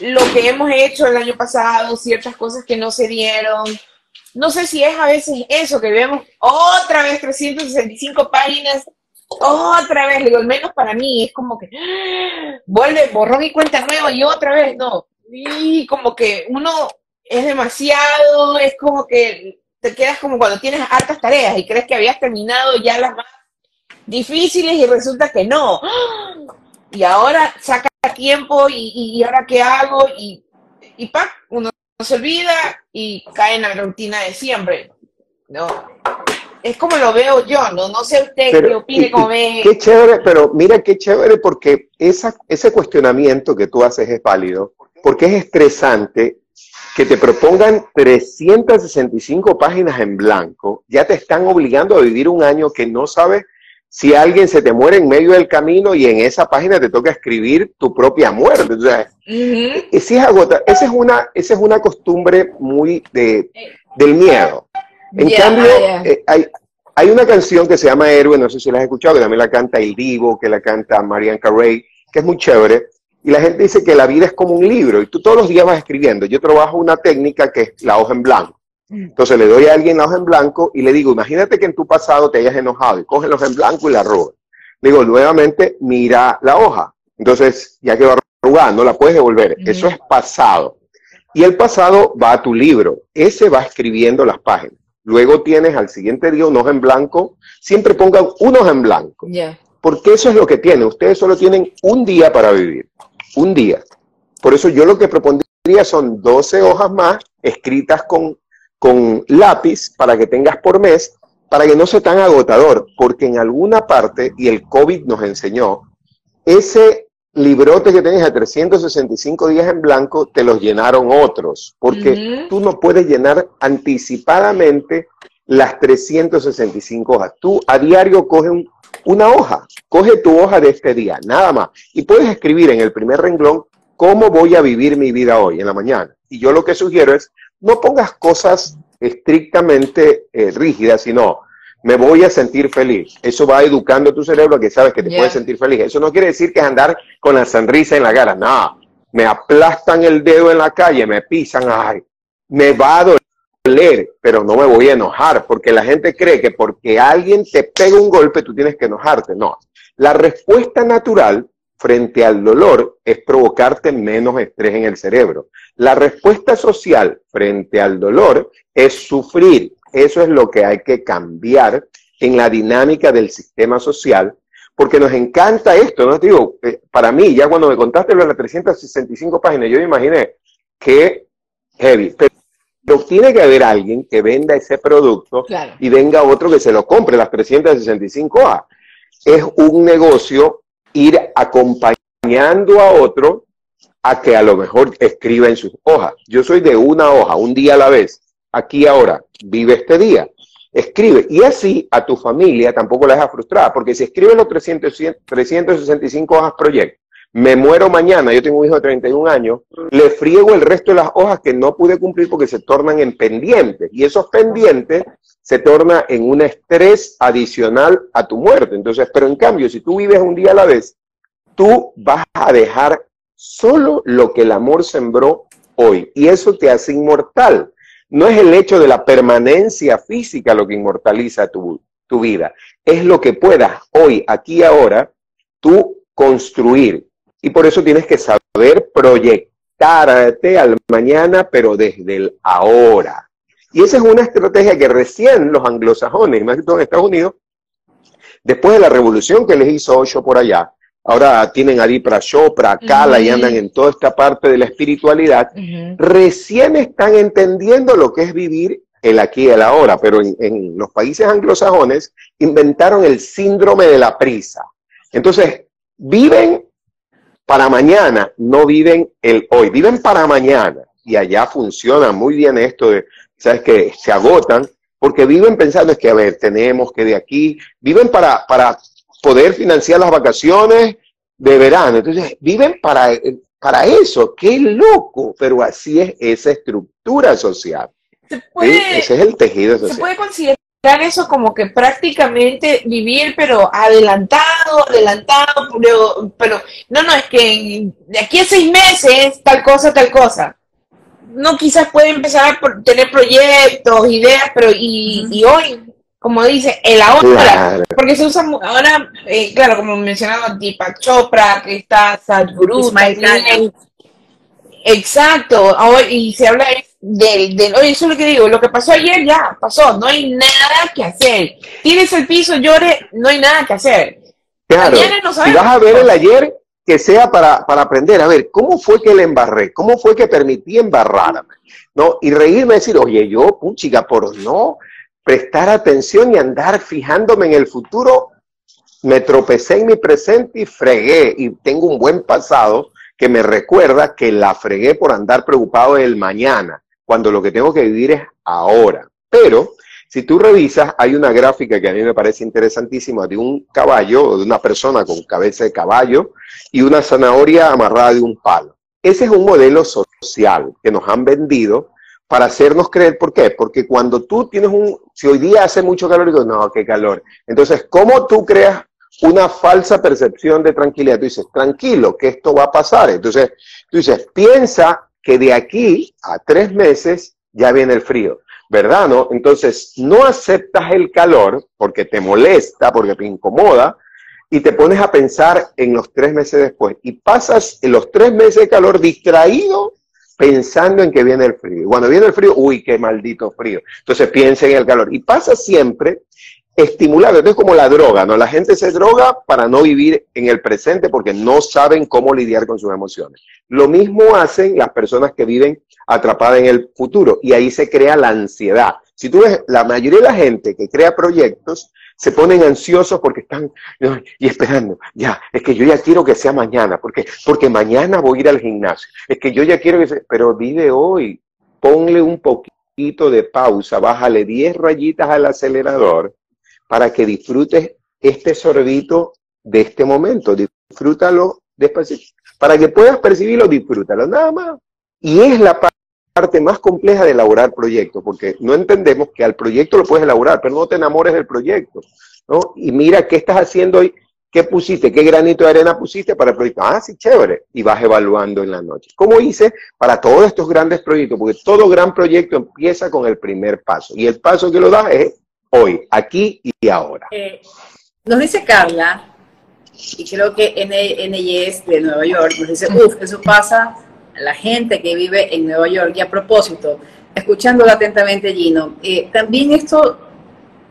lo que hemos hecho el año pasado, ciertas cosas que no se dieron. No sé si es a veces eso que vemos otra vez 365 páginas, otra vez, digo, al menos para mí es como que vuelve borrón y cuenta nueva y otra vez, no. Y como que uno es demasiado, es como que te quedas como cuando tienes hartas tareas y crees que habías terminado ya las más difíciles y resulta que no. Y ahora saca tiempo y, y ahora qué hago y, y pa, uno se olvida y cae en la rutina de siempre. No. Es como lo veo yo, no, no sé usted qué opine, como ve. Qué chévere, pero mira qué chévere porque esa, ese cuestionamiento que tú haces es válido, porque es estresante que te propongan 365 páginas en blanco, ya te están obligando a vivir un año que no sabes si alguien se te muere en medio del camino y en esa página te toca escribir tu propia muerte. O sea, es agota, esa, es una, esa es una costumbre muy de, del miedo. En cambio, eh, hay, hay una canción que se llama Héroe, no sé si la has escuchado, que también la canta El Divo, que la canta Marianne Carey, que es muy chévere. Y la gente dice que la vida es como un libro y tú todos los días vas escribiendo. Yo trabajo una técnica que es la hoja en blanco. Entonces le doy a alguien la hoja en blanco y le digo, imagínate que en tu pasado te hayas enojado y coge la hoja en blanco y la. Le digo, nuevamente, mira la hoja. Entonces, ya quedó arrugada, no la puedes devolver. Eso es pasado. Y el pasado va a tu libro. Ese va escribiendo las páginas. Luego tienes al siguiente día una hoja en blanco. Siempre pongan una hoja en blanco. Porque eso es lo que tienen. Ustedes solo tienen un día para vivir. Un día. Por eso yo lo que propondría son 12 hojas más escritas con con lápiz para que tengas por mes, para que no sea tan agotador, porque en alguna parte, y el COVID nos enseñó, ese librote que tienes a 365 días en blanco, te los llenaron otros, porque tú no puedes llenar anticipadamente las 365 hojas. Tú a diario coges una hoja, coge tu hoja de este día, nada más, y puedes escribir en el primer renglón cómo voy a vivir mi vida hoy, en la mañana. Y yo lo que sugiero es no pongas cosas estrictamente eh, rígidas, sino me voy a sentir feliz. Eso va educando tu cerebro a que sabes que te puedes sentir feliz. Eso no quiere decir que es andar con la sonrisa en la cara. No, me aplastan el dedo en la calle, me pisan, ay, me va a doler, pero no me voy a enojar, porque la gente cree que porque alguien te pega un golpe, tú tienes que enojarte. No, la respuesta natural frente al dolor es provocarte menos estrés en el cerebro. La respuesta social frente al dolor es sufrir. Eso es lo que hay que cambiar en la dinámica del sistema social, porque nos encanta esto, ¿no? Te digo, eh, para mí, ya cuando me contaste lo de las 365 páginas, yo me imaginé que heavy, pero tiene que haber alguien que venda ese producto y venga otro que se lo compre, las 365A. Es un negocio ir acompañando a otro a que a lo mejor escriba en sus hojas. Yo soy de una hoja, un día a la vez. Aquí ahora, vive este día. Escribe. Y así a tu familia tampoco la deja frustrada, porque si escribe los 300, 365 hojas proyecto, me muero mañana, yo tengo un hijo de 31 años, le friego el resto de las hojas que no pude cumplir porque se tornan en pendientes. Y esos pendientes se torna en un estrés adicional a tu muerte. Entonces, pero en cambio, si tú vives un día a la vez, tú vas a dejar solo lo que el amor sembró hoy. Y eso te hace inmortal. No es el hecho de la permanencia física lo que inmortaliza tu, tu vida. Es lo que puedas hoy, aquí ahora, tú construir. Y por eso tienes que saber proyectarte al mañana, pero desde el ahora. Y esa es una estrategia que recién los anglosajones, más que todo en Estados Unidos, después de la revolución que les hizo Osho por allá, ahora tienen a Dipra Chopra, Kala y andan en toda esta parte de la espiritualidad, recién están entendiendo lo que es vivir el aquí y el ahora, pero en, en, los países anglosajones inventaron el síndrome de la prisa. Entonces, viven para mañana, no viven el hoy, viven para mañana. Y allá funciona muy bien esto de ¿sabes? Que se agotan porque viven pensando es que, a ver, tenemos que de aquí, viven para, para poder financiar las vacaciones de verano. Entonces, viven para, para eso. Qué loco, pero así es esa estructura social. Ese es el tejido social. Se puede considerar eso como que prácticamente vivir, pero adelantado, adelantado, pero, pero no, no, es que de aquí a seis meses, tal cosa, tal cosa. No, quizás puede empezar a tener proyectos, ideas, pero y, y hoy, como dice, el ahora, porque se usa ahora, eh, claro, como mencionaba Deepak Chopra, que está Sadhguru, exacto, y se habla de del, del, oye, eso es lo que digo, lo que pasó ayer ya pasó, no hay nada que hacer. Tienes el piso, llore, no hay nada que hacer. Claro, si vas a ver el ayer, que sea para, para aprender, a ver, ¿cómo fue que le embarré? ¿Cómo fue que permití embarrarme? ¿No? Y reírme y decir, oye, yo, chica, por no prestar atención y andar fijándome en el futuro, me tropecé en mi presente y fregué y tengo un buen pasado que me recuerda que la fregué por andar preocupado del mañana cuando lo que tengo que vivir es ahora. Pero si tú revisas, hay una gráfica que a mí me parece interesantísima de un caballo, o de una persona con cabeza de caballo y una zanahoria amarrada de un palo. Ese es un modelo social que nos han vendido para hacernos creer, ¿por qué? Porque cuando tú tienes un, si hoy día hace mucho calor, digo, no, qué calor. Entonces, ¿cómo tú creas una falsa percepción de tranquilidad? Tú dices, tranquilo, que esto va a pasar. Entonces, tú dices, piensa que de aquí a tres meses ya viene el frío, ¿verdad? ¿No? Entonces, no aceptas el calor porque te molesta, porque te incomoda, y te pones a pensar en los tres meses después. Y pasas los tres meses de calor distraído pensando en que viene el frío. Y cuando viene el frío, uy, qué maldito frío. Entonces piensa en el calor. Y pasa siempre estimulado. Entonces, como la droga, ¿no? La gente se droga para no vivir en el presente porque no saben cómo lidiar con sus emociones. Lo mismo hacen las personas que viven atrapadas en el futuro y ahí se crea la ansiedad. Si tú ves, la mayoría de la gente que crea proyectos se ponen ansiosos porque están y esperando, ya, es que yo ya quiero que sea mañana, porque, porque mañana voy a ir al gimnasio, es que yo ya quiero que sea, pero vive hoy, ponle un poquito de pausa, bájale 10 rayitas al acelerador para que disfrutes este sorbito de este momento. Disfrútalo despacito. Para que puedas percibirlo, disfrútalo, nada más. Y es la parte más compleja de elaborar proyectos, porque no entendemos que al proyecto lo puedes elaborar, pero no te enamores del proyecto. ¿no? Y mira qué estás haciendo hoy, qué pusiste, qué granito de arena pusiste para el proyecto. Ah, sí, chévere. Y vas evaluando en la noche. ¿Cómo hice para todos estos grandes proyectos? Porque todo gran proyecto empieza con el primer paso. Y el paso que lo das es hoy, aquí y ahora. Eh, nos dice Carla, y creo que NYS de Nueva York nos dice, uff, eso pasa la gente que vive en Nueva York. Y a propósito, escuchándolo atentamente, Gino, eh, también esto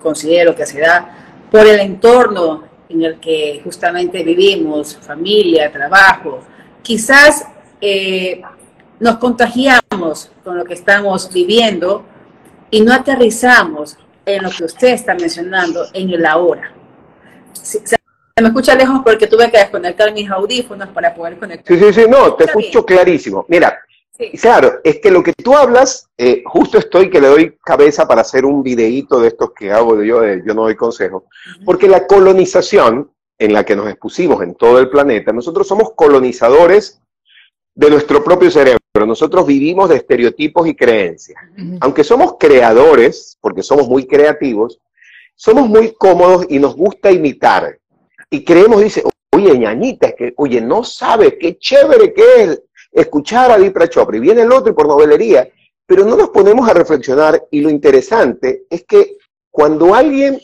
considero que se da por el entorno en el que justamente vivimos, familia, trabajo. Quizás eh, nos contagiamos con lo que estamos viviendo y no aterrizamos en lo que usted está mencionando, en el ahora. Se, me escucha lejos porque tuve que desconectar mis audífonos para poder conectar. Sí, sí, sí, no, te escucho clarísimo. Mira, claro, es que lo que tú hablas, eh, justo estoy que le doy cabeza para hacer un videíto de estos que hago de yo, de yo no doy consejo, porque la colonización en la que nos expusimos en todo el planeta, nosotros somos colonizadores de nuestro propio cerebro. Nosotros vivimos de estereotipos y creencias. Aunque somos creadores, porque somos muy creativos, somos muy cómodos y nos gusta imitar. Y creemos, dice, oye, ñañita, es que, oye, no sabe qué chévere que es escuchar a Dipra Chopra. Y viene el otro y por novelería, pero no nos ponemos a reflexionar. Y lo interesante es que cuando alguien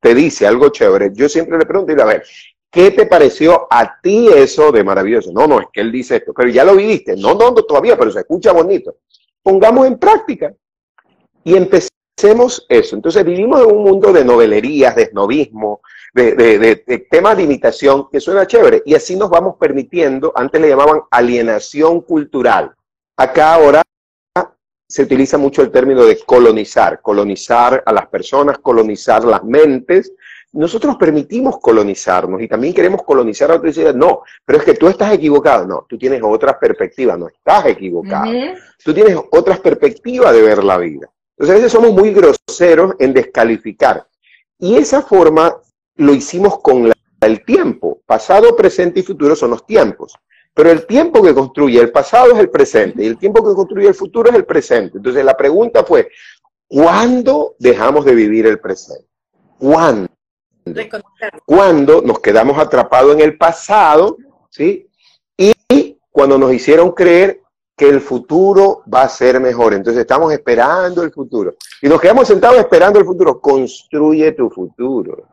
te dice algo chévere, yo siempre le pregunto, a ver, ¿Qué te pareció a ti eso de maravilloso? No, no, es que él dice esto, pero ya lo viviste. No, no, no todavía, pero se escucha bonito. Pongamos en práctica y empecemos eso. Entonces vivimos en un mundo de novelerías, de snobismo, de, de, temas de imitación que suena chévere. Y así nos vamos permitiendo, antes le llamaban alienación cultural. Acá ahora se utiliza mucho el término de colonizar, colonizar a las personas, colonizar las mentes, nosotros permitimos colonizarnos y también queremos colonizar a otros no, pero es que tú estás equivocado. No, tú tienes otras perspectivas, no estás equivocado. Tú tienes otras perspectivas de ver la vida. Entonces a veces somos muy groseros en descalificar. Y esa forma lo hicimos con el tiempo. Pasado, presente y futuro son los tiempos. Pero el tiempo que construye el pasado es el presente y el tiempo que construye el futuro es el presente. Entonces la pregunta fue, ¿Cuándo dejamos de vivir el presente? ¿Cuándo? Cuando nos quedamos atrapados en el pasado, ¿sí? Y cuando nos hicieron creer que el futuro va a ser mejor. Entonces estamos esperando el futuro. Y nos quedamos sentados esperando el futuro. Construye tu futuro.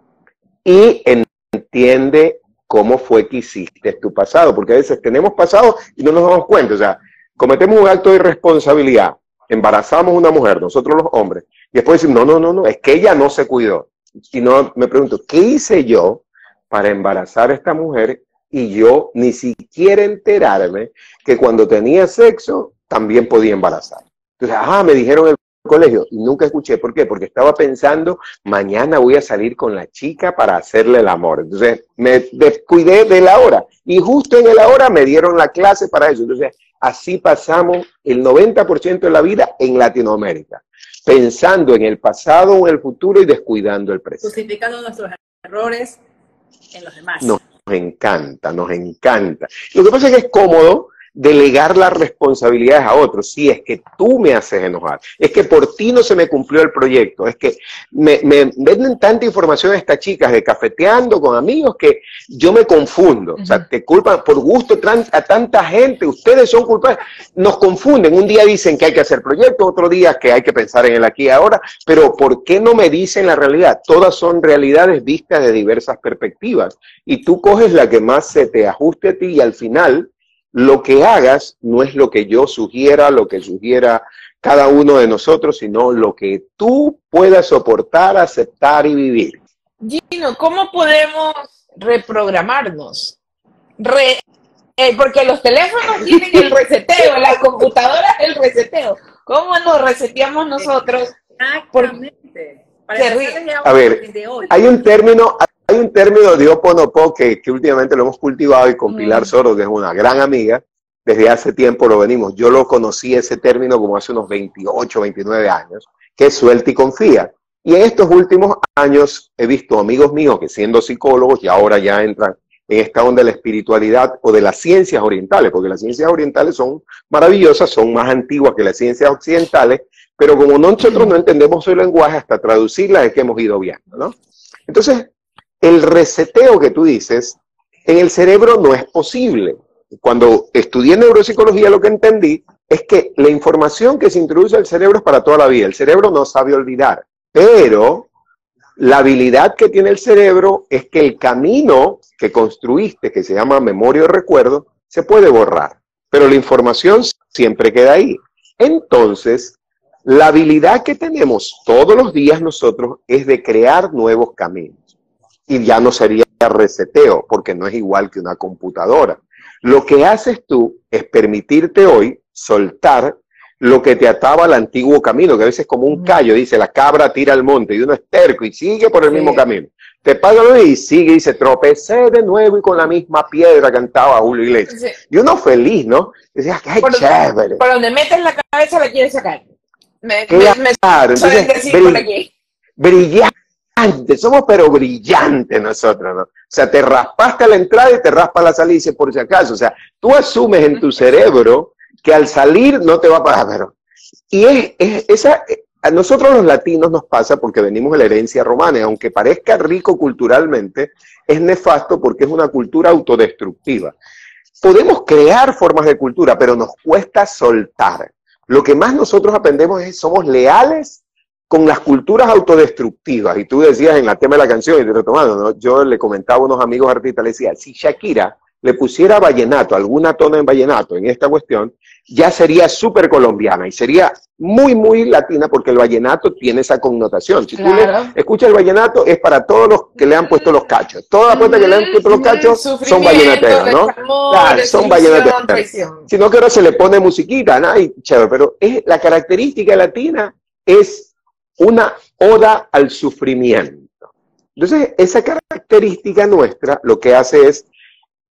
Y entiende cómo fue que hiciste tu pasado. Porque a veces tenemos pasado y no nos damos cuenta. O sea, cometemos un acto de irresponsabilidad. Embarazamos a una mujer, nosotros los hombres. Y después decimos, no, no, no, no, es que ella no se cuidó. Y no, me pregunto, ¿qué hice yo para embarazar a esta mujer y yo ni siquiera enterarme que cuando tenía sexo también podía embarazar. Entonces, ah, me dijeron el colegio y nunca escuché. ¿Por qué? Porque estaba pensando, mañana voy a salir con la chica para hacerle el amor. Entonces, me descuidé de la hora y justo en la hora me dieron la clase para eso. Entonces, así pasamos el 90% de la vida en Latinoamérica, pensando en el pasado o en el futuro y descuidando el presente. Justificando nuestros errores en los demás. No encanta, nos encanta. Lo que pasa es que es cómodo delegar las responsabilidades a otros. Si es que tú me haces enojar, es que por ti no se me cumplió el proyecto, es que me, venden tanta información a estas chicas de cafeteando con amigos que yo me confundo. O sea, te culpan por gusto a tanta gente, ustedes son culpables. Nos confunden. Un día dicen que hay que hacer proyectos, otro día que hay que pensar en el aquí y ahora, pero ¿por qué no me dicen la realidad? Todas son realidades vistas de diversas perspectivas y tú coges la que más se te ajuste a ti y al final lo que hagas no es lo que yo sugiera, lo que sugiera cada uno de nosotros, sino lo que tú puedas soportar, aceptar y vivir. Gino, ¿cómo podemos reprogramarnos? Eh, porque los teléfonos tienen el reseteo, las computadoras el reseteo. ¿Cómo nos reseteamos nosotros? Exactamente. A ver, hay un término, hay un término de Oponopo que, que últimamente lo hemos cultivado y con Pilar mm. Soro, que es una gran amiga, desde hace tiempo lo venimos. Yo lo conocí ese término como hace unos 28, 29 años, que es suelta y confía. Y en estos últimos años he visto amigos míos que siendo psicólogos y ahora ya entran en esta onda de la espiritualidad o de las ciencias orientales, porque las ciencias orientales son maravillosas, son más antiguas que las ciencias occidentales, pero como nosotros no entendemos su lenguaje, hasta traducirlas es que hemos ido viendo, ¿no? Entonces, el reseteo que tú dices en el cerebro no es posible. Cuando estudié neuropsicología lo que entendí es que la información que se introduce al cerebro es para toda la vida. El cerebro no sabe olvidar, pero la habilidad que tiene el cerebro es que el camino que construiste, que se llama memoria o recuerdo, se puede borrar, pero la información siempre queda ahí. Entonces, la habilidad que tenemos todos los días nosotros es de crear nuevos caminos y ya no sería reseteo, porque no es igual que una computadora. Lo que haces tú es permitirte hoy soltar lo que te ataba al antiguo camino, que a veces es como un callo, dice la cabra tira al monte y uno es terco y sigue por el mismo camino. Te paga y sigue y se tropecé de nuevo y con la misma piedra cantaba Julio Iglesias. Y uno feliz, ¿no? Decías, qué chévere. Por donde metes la cabeza la quieres sacar. Me, claro, entonces, brillante somos pero brillantes nosotros, ¿no? O sea, te raspaste a la entrada y te raspa la salida, por si acaso. O sea, tú asumes en tu cerebro que al salir no te va a pagar, pero... Y es, esa, a nosotros los latinos nos pasa porque venimos de la herencia romana, y aunque parezca rico culturalmente, es nefasto porque es una cultura autodestructiva. Podemos crear formas de cultura, pero nos cuesta soltar. Lo que más nosotros aprendemos es somos leales con las culturas autodestructivas, y tú decías en el tema de la canción, y te retomando, ¿no? yo le comentaba a unos amigos artistas, le decía, si Shakira le pusiera vallenato, alguna tona en vallenato en esta cuestión, ya sería súper colombiana y sería muy, muy latina porque el vallenato tiene esa connotación. Si tú le escuchas el vallenato, es para todos los que le han puesto los cachos. Todas las puertas que le han puesto los cachos son vallenateros, ¿no? claro, son vallenateros. Si no, que ahora se le pone musiquita, ¿no? Y chévere, pero es, la característica latina es una oda al sufrimiento. Entonces, esa característica nuestra lo que hace es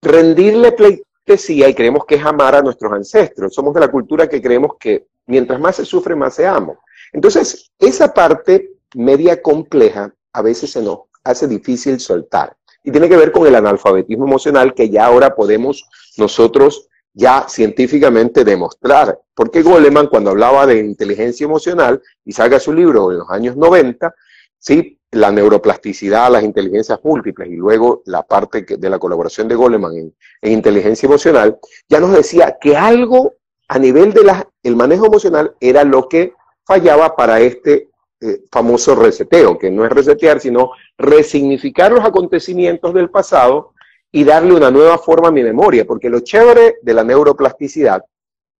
rendirle pleitesía y creemos que es amar a nuestros ancestros. Somos de la cultura que creemos que mientras más se sufre, más se ama. Entonces, esa parte media compleja a veces se nos hace difícil soltar. Y tiene que ver con el analfabetismo emocional que ya ahora podemos nosotros ya científicamente demostrar. Porque Goleman, cuando hablaba de inteligencia emocional y saca su libro en los años 90, ¿sí? la neuroplasticidad, las inteligencias múltiples y luego la parte de la colaboración de Goleman en, inteligencia emocional, ya nos decía que algo a nivel del el manejo emocional era lo que fallaba para este eh, famoso reseteo, que no es resetear, sino resignificar los acontecimientos del pasado y darle una nueva forma a mi memoria, porque lo chévere de la neuroplasticidad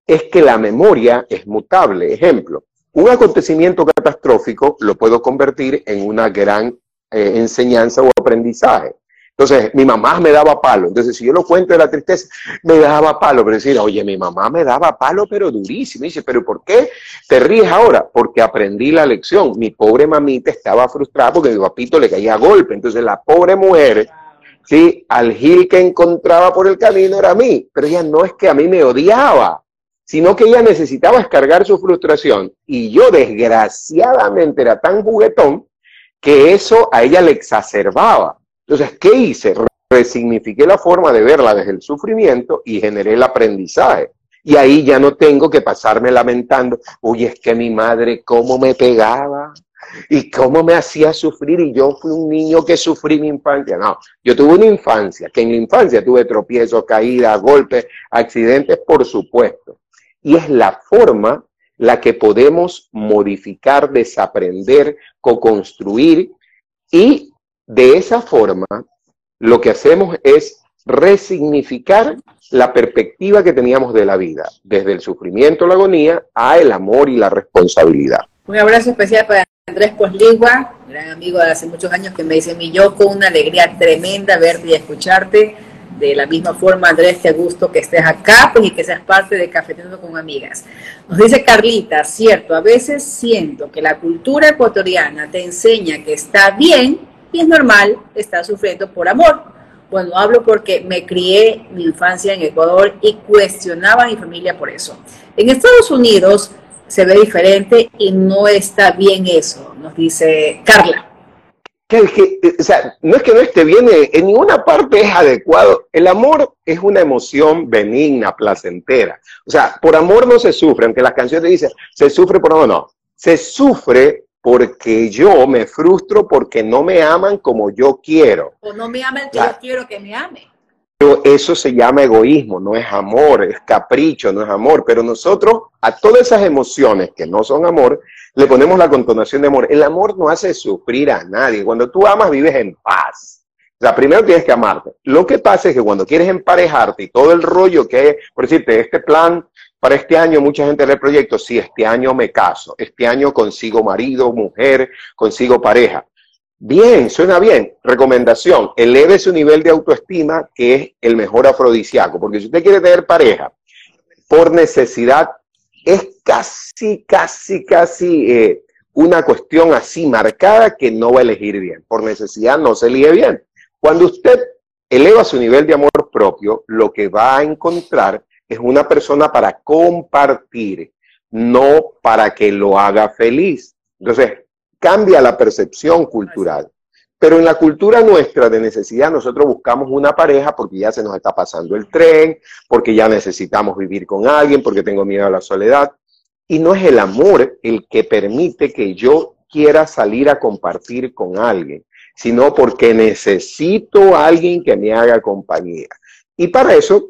es que la memoria es mutable. Ejemplo, un acontecimiento catastrófico lo puedo convertir en una gran eh, enseñanza o aprendizaje. Entonces, mi mamá me daba palo. Entonces, si yo lo cuento de la tristeza, me daba palo. Pero decir, oye, mi mamá me daba palo, pero durísimo. Dice, ¿pero por qué te ríes ahora? Porque aprendí la lección. Mi pobre mamita estaba frustrada porque mi papito le caía a golpe. Entonces, la pobre mujer, sí, al gil que encontraba por el camino era a mí. Pero ella no es que a mí me odiaba sino que ella necesitaba descargar su frustración y yo desgraciadamente era tan juguetón que eso a ella le exacerbaba. Entonces, ¿qué hice? Resignifiqué la forma de verla desde el sufrimiento y generé el aprendizaje. Y ahí ya no tengo que pasarme lamentando, uy, es que mi madre cómo me pegaba y cómo me hacía sufrir y yo fui un niño que sufrí mi infancia. No, yo tuve una infancia, que en la infancia tuve tropiezos, caídas, golpes, accidentes, por supuesto y es la forma la que podemos modificar, desaprender, co-construir y de esa forma lo que hacemos es resignificar la perspectiva que teníamos de la vida, desde el sufrimiento, la agonía, a el amor y la responsabilidad. Un abrazo especial para Andrés Posligua, gran amigo de hace muchos años que me dice mi yo con una alegría tremenda verte y escucharte de la misma forma, Andrés, qué gusto que estés acá pues, y que seas parte de Cafeteando con Amigas. Nos dice Carlita, cierto, a veces siento que la cultura ecuatoriana te enseña que está bien y es normal estar sufriendo por amor. Bueno, hablo porque me crié mi infancia en Ecuador y cuestionaba a mi familia por eso. En Estados Unidos se ve diferente y no está bien eso, nos dice Carla que, o sea, no es que no esté bien, eh, en ninguna parte es adecuado. El amor es una emoción benigna, placentera. O sea, por amor no se sufre, aunque las canciones dicen, se sufre por amor, no. Se sufre porque yo me frustro porque no me aman como yo quiero. O no me aman que yo quiero que me ame. Pero eso se llama egoísmo, no es amor, es capricho, no es amor. Pero nosotros a todas esas emociones que no son amor, le ponemos la contonación de amor. El amor no hace sufrir a nadie. Cuando tú amas, vives en paz. O sea, primero tienes que amarte. Lo que pasa es que cuando quieres emparejarte y todo el rollo que hay, por decirte, este plan para este año, mucha gente el proyecto, sí, este año me caso, este año consigo marido, mujer, consigo pareja. Bien, suena bien. Recomendación, eleve su nivel de autoestima, que es el mejor afrodisíaco, porque si usted quiere tener pareja por necesidad, es casi, casi, casi eh, una cuestión así marcada que no va a elegir bien. Por necesidad no se elige bien. Cuando usted eleva su nivel de amor propio, lo que va a encontrar es una persona para compartir, no para que lo haga feliz. Entonces, cambia la percepción cultural. Pero en la cultura nuestra de necesidad, nosotros buscamos una pareja porque ya se nos está pasando el tren, porque ya necesitamos vivir con alguien, porque tengo miedo a la soledad. Y no es el amor el que permite que yo quiera salir a compartir con alguien, sino porque necesito a alguien que me haga compañía. Y para eso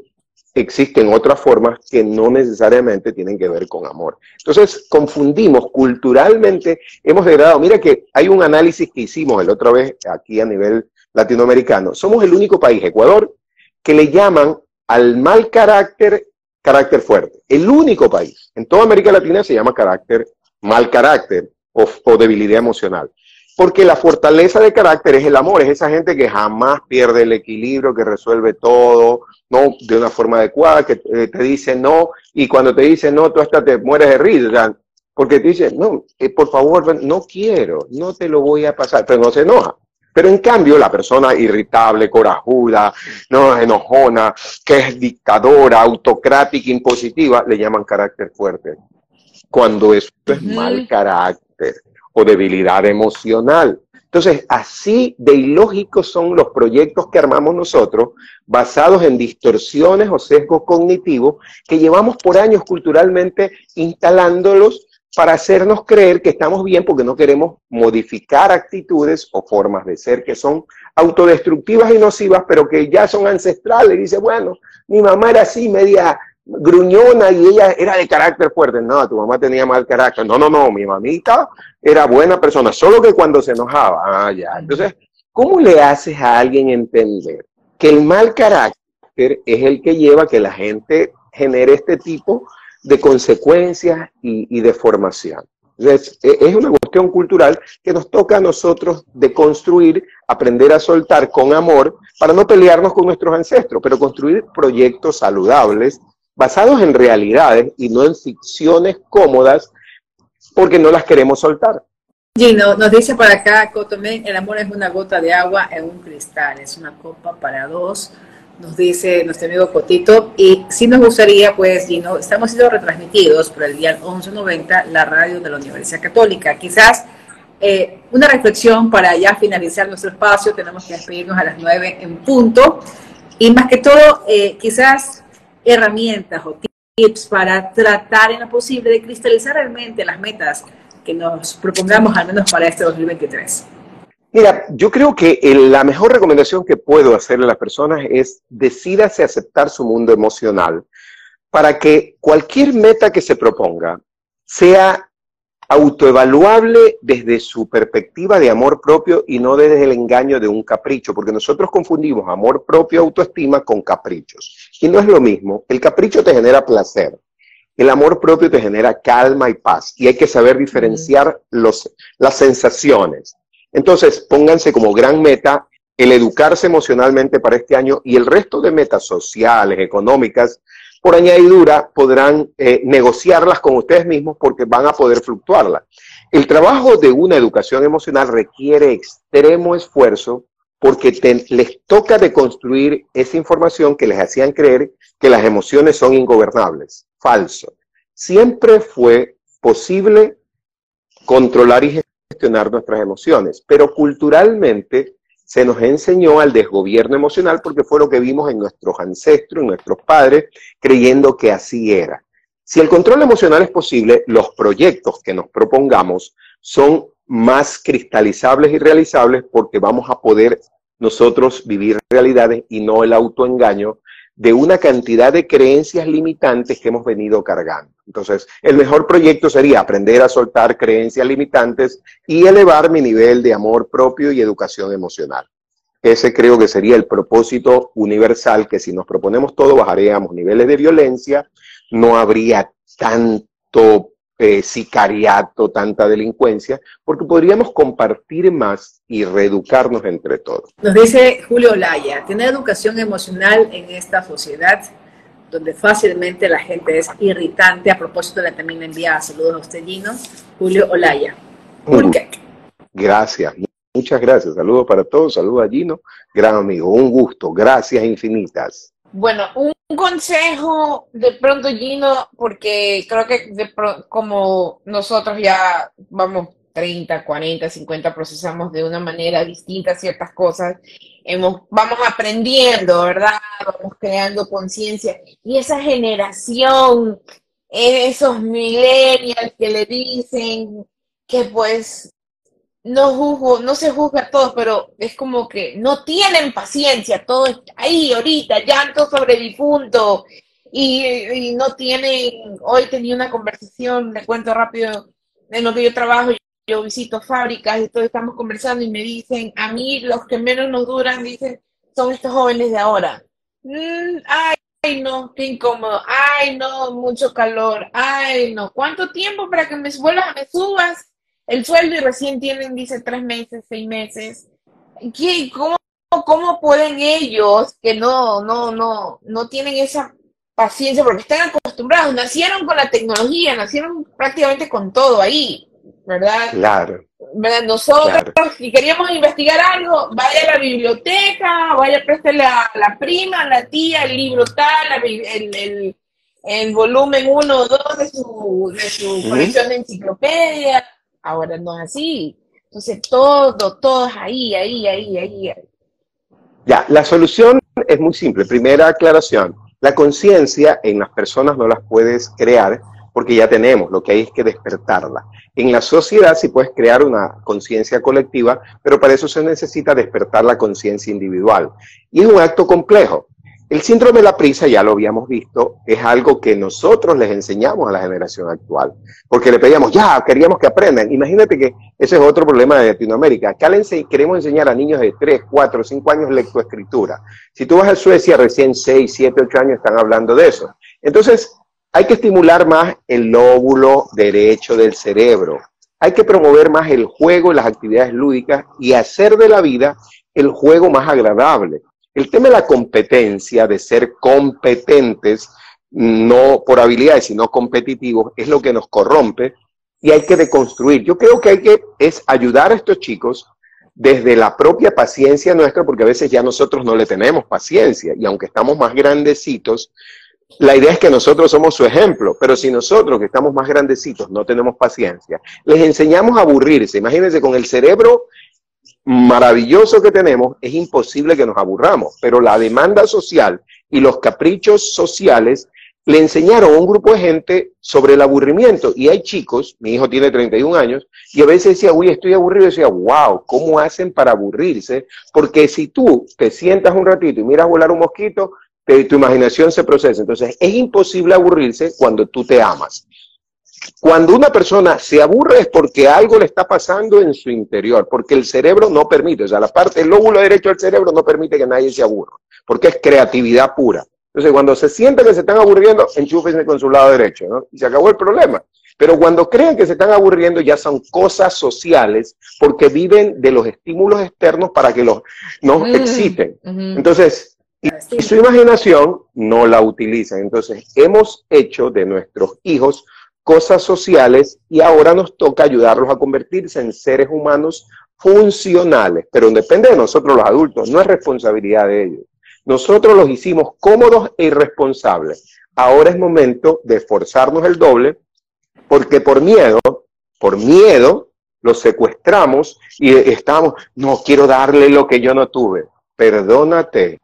existen otras formas que no necesariamente tienen que ver con amor. Entonces, confundimos culturalmente, hemos degradado. Mira que hay un análisis que hicimos el otra vez aquí a nivel latinoamericano. Somos el único país, Ecuador, que le llaman al mal carácter carácter fuerte. El único país en toda América Latina se llama carácter mal carácter o, o debilidad emocional. Porque la fortaleza de carácter es el amor, es esa gente que jamás pierde el equilibrio, que resuelve todo, no de una forma adecuada, que eh, te dice no, y cuando te dice no, tú hasta te mueres de risa, porque te dice, no, eh, por favor, no quiero, no te lo voy a pasar, pero no se enoja. Pero en cambio, la persona irritable, corajuda, no enojona, que es dictadora, autocrática, impositiva, le llaman carácter fuerte. Cuando eso es mal carácter o debilidad emocional. Entonces, así de ilógicos son los proyectos que armamos nosotros, basados en distorsiones o sesgos cognitivos que llevamos por años culturalmente instalándolos para hacernos creer que estamos bien porque no queremos modificar actitudes o formas de ser que son autodestructivas y nocivas, pero que ya son ancestrales. Dice, bueno, mi mamá era así, media gruñona y ella era de carácter fuerte. No, tu mamá tenía mal carácter. No, no, no, mi mamita era buena persona, solo que cuando se enojaba. Ah, ya. Entonces, ¿cómo le haces a alguien entender que el mal carácter es el que lleva a que la gente genere este tipo de consecuencias y, de formación? Entonces, e, es una cuestión cultural que nos toca a nosotros de construir, aprender a soltar con amor para no pelearnos con nuestros ancestros, pero construir proyectos saludables basados en realidades y no en ficciones cómodas porque no las queremos soltar. Gino, nos dice por acá Cotomen, el amor es una gota de agua en un cristal, es una copa para dos, nos dice nuestro amigo Cotito, y si nos gustaría, pues Gino, estamos siendo retransmitidos por el día 1190, la radio de la Universidad Católica, quizás eh, una reflexión para ya finalizar nuestro espacio, tenemos que despedirnos a las 9 en punto, y más que todo, eh, quizás herramientas o tips para tratar en lo posible de cristalizar realmente las metas que nos propongamos al menos para este 2023? Mira, yo creo que la mejor recomendación que puedo hacerle a las personas es decídase aceptar su mundo emocional para que cualquier meta que se proponga sea autoevaluable desde su perspectiva de amor propio y no desde el engaño de un capricho, porque nosotros confundimos amor propio, autoestima con caprichos. Y no es lo mismo. El capricho te genera placer. El amor propio te genera calma y paz. Y hay que saber diferenciar los, las sensaciones. Entonces, pónganse como gran meta el educarse emocionalmente para este año y el resto de metas sociales, económicas, por añadidura podrán eh, negociarlas con ustedes mismos porque van a poder fluctuarlas. El trabajo de una educación emocional requiere extremo esfuerzo porque les toca deconstruir esa información que les hacían creer que las emociones son ingobernables. Falso. Siempre fue posible controlar y gestionar nuestras emociones, pero culturalmente se nos enseñó al desgobierno emocional porque fue lo que vimos en nuestros ancestros, en nuestros padres, creyendo que así era. Si el control emocional es posible, los proyectos que nos propongamos son más cristalizables y realizables porque vamos a poder nosotros vivir realidades y no el autoengaño de una cantidad de creencias limitantes que hemos venido cargando. Entonces, el mejor proyecto sería aprender a soltar creencias limitantes y elevar mi nivel de amor propio y educación emocional. Ese creo que sería el propósito universal, que si nos proponemos todo, bajaríamos niveles de violencia, no habría tanto eh, sicariato, tanta delincuencia, porque podríamos compartir más y reeducarnos entre todos. Nos dice Julio Olaya, tener educación emocional en esta sociedad donde fácilmente la gente es irritante, a propósito la también envía saludos a usted, Gino, Julio Olaya. Mm. Gracias, muchas gracias. Saludos para todos, saludos a Gino, gran amigo, un gusto, gracias infinitas. Bueno, un consejo de pronto, Gino, porque creo que como nosotros ya vamos 30, 40, 50, procesamos de una manera distinta ciertas cosas, hemos, vamos aprendiendo, ¿verdad? Vamos creando conciencia. Y esa generación, esos millennials que le dicen que pues no juzgo, no se juzga a todos, pero es como que no tienen paciencia, todo ahí ahorita, llanto sobre difunto, y, y, no tienen, hoy tenía una conversación, le cuento rápido, en lo que yo trabajo, yo visito fábricas y todos estamos conversando y me dicen, a mí los que menos nos duran, dicen, son estos jóvenes de ahora. Mm, ay, no, qué incómodo, ay, no, mucho calor, ay, no, ¿cuánto tiempo para que me vuelvas, me subas? El sueldo y recién tienen, dice, tres meses, seis meses. ¿Qué, cómo, ¿Cómo pueden ellos, que no, no, no, no tienen esa paciencia porque están acostumbrados, nacieron con la tecnología, nacieron prácticamente con todo ahí, ¿verdad? Claro. ¿verdad? Nosotros, si queríamos investigar algo, vaya a la biblioteca, vaya a prestarle a la prima, la tía, el libro tal, el, el, el volumen 1 o 2 de su, de su colección de enciclopedia ahora no es así. Entonces, todo, todo es ahí, ahí, ahí, ahí. Ya, la solución es muy simple. Primera aclaración, la conciencia en las personas no las puedes crear porque ya tenemos, lo que hay es que despertarla. En la sociedad sí puedes crear una conciencia colectiva, pero para eso se necesita despertar la conciencia individual. Y es un acto complejo. El síndrome de la prisa, ya lo habíamos visto, es algo que nosotros les enseñamos a la generación actual, porque le pedíamos, ya, queríamos que aprendan. Imagínate que ese es otro problema de Latinoamérica. Acá queremos enseñar a niños de 3, 4, 5 años lectoescritura. Si tú vas a Suecia, recién 6, 7, 8 años están hablando de eso. Entonces, hay que estimular más el lóbulo derecho del cerebro. Hay que promover más el juego y las actividades lúdicas y hacer de la vida el juego más agradable. El tema de la competencia, de ser competentes, no por habilidades, sino competitivos, es lo que nos corrompe y hay que deconstruir. Yo creo que hay que es ayudar a estos chicos desde la propia paciencia nuestra, porque a veces ya nosotros no le tenemos paciencia y aunque estamos más grandecitos, la idea es que nosotros somos su ejemplo, pero si nosotros que estamos más grandecitos no tenemos paciencia, les enseñamos a aburrirse. Imagínense con el cerebro maravilloso que tenemos, es imposible que nos aburramos, pero la demanda social y los caprichos sociales le enseñaron a un grupo de gente sobre el aburrimiento. Y hay chicos, mi hijo tiene 31 años, y a veces decía, uy, estoy aburrido, y decía, wow, ¿cómo hacen para aburrirse? Porque si tú te sientas un ratito y miras volar un mosquito, tu imaginación se procesa. Entonces, es imposible aburrirse cuando tú te amas. Cuando una persona se aburre es porque algo le está pasando en su interior, porque el cerebro no permite, o sea, la parte, el lóbulo derecho del cerebro no permite que nadie se aburra, porque es creatividad pura. Entonces, cuando se sienten que se están aburriendo, enchúfense con su lado derecho, ¿no? Y se acabó el problema. Pero cuando creen que se están aburriendo, ya son cosas sociales, porque viven de los estímulos externos para que los, nos mm, exciten. Entonces, y su imaginación no la utilizan. Entonces, hemos hecho de nuestros hijos cosas sociales y ahora nos toca ayudarlos a convertirse en seres humanos funcionales, pero depende de nosotros los adultos, no es responsabilidad de ellos. Nosotros los hicimos cómodos e irresponsables. Ahora es momento de esforzarnos el doble, porque por miedo, por miedo, los secuestramos y estamos, no quiero darle lo que yo no tuve. Perdónate,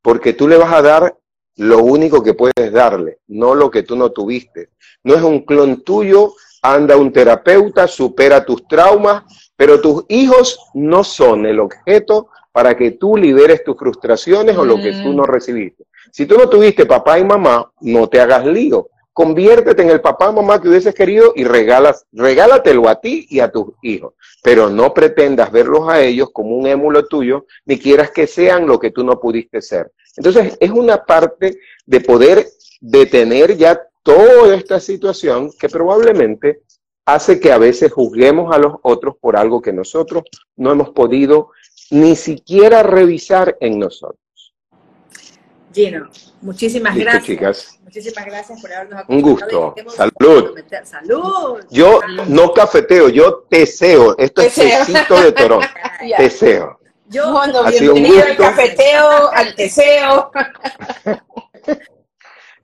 porque tú le vas a dar lo único que puedes darle, no lo que tú no tuviste. No es un clon tuyo, anda un terapeuta, supera tus traumas, pero tus hijos no son el objeto para que tú liberes tus frustraciones o lo que tú no mm. recibiste. Si tú no tuviste papá y mamá, no te hagas lío. Conviértete en el papá y mamá que hubieses querido y regalas, regálatelo a ti y a tus hijos. Pero no pretendas verlos a ellos como un émulo tuyo, ni quieras que sean lo que tú no pudiste ser. Entonces, es una parte de poder detener ya toda esta situación que probablemente hace que a veces juzguemos a los otros por algo que nosotros no hemos podido ni siquiera revisar en nosotros. Gino, muchísimas gracias. Chicas. Muchísimas gracias por habernos acompañado. Un gusto. Salud. Salud. Yo no cafeteo, yo teseo. Esto es tecito de Toronto. teseo. Yo, bueno, bienvenido al cafeteo, al teseo.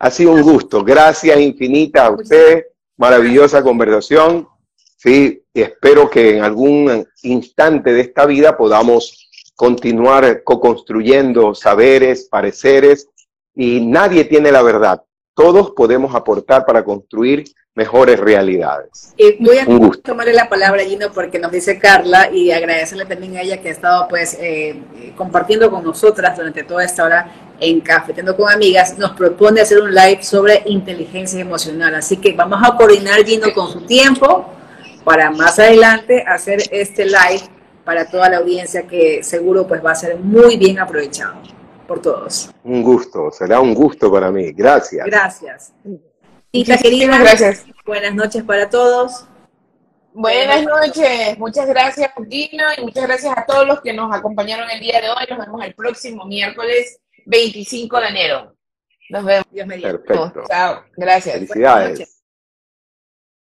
Ha sido un gusto. Gracias infinitas a usted. Maravillosa conversación. Sí, y espero que en algún instante de esta vida podamos continuar co-construyendo saberes, pareceres, y nadie tiene la verdad. Todos podemos aportar para construir mejores realidades. Y voy a tomarle la palabra, Gino, porque nos dice Carla y agradecerle también a ella que ha estado pues eh, compartiendo con nosotras durante toda esta hora en Cafeteando con Amigas, nos propone hacer un live sobre inteligencia emocional. Así que vamos a coordinar, Gino, con su tiempo para más adelante hacer este live para toda la audiencia que seguro pues va a ser muy bien aprovechado por todos. Un gusto, será un gusto para mí. Gracias. Gracias. Tita querida, gracias. Buenas noches para todos. Buenas noches, muchas gracias Dino y muchas gracias a todos los que nos acompañaron el día de hoy. Nos vemos el próximo miércoles 25 de enero. Nos vemos. Dios mediante. Perfecto. Chao, gracias. Felicidades.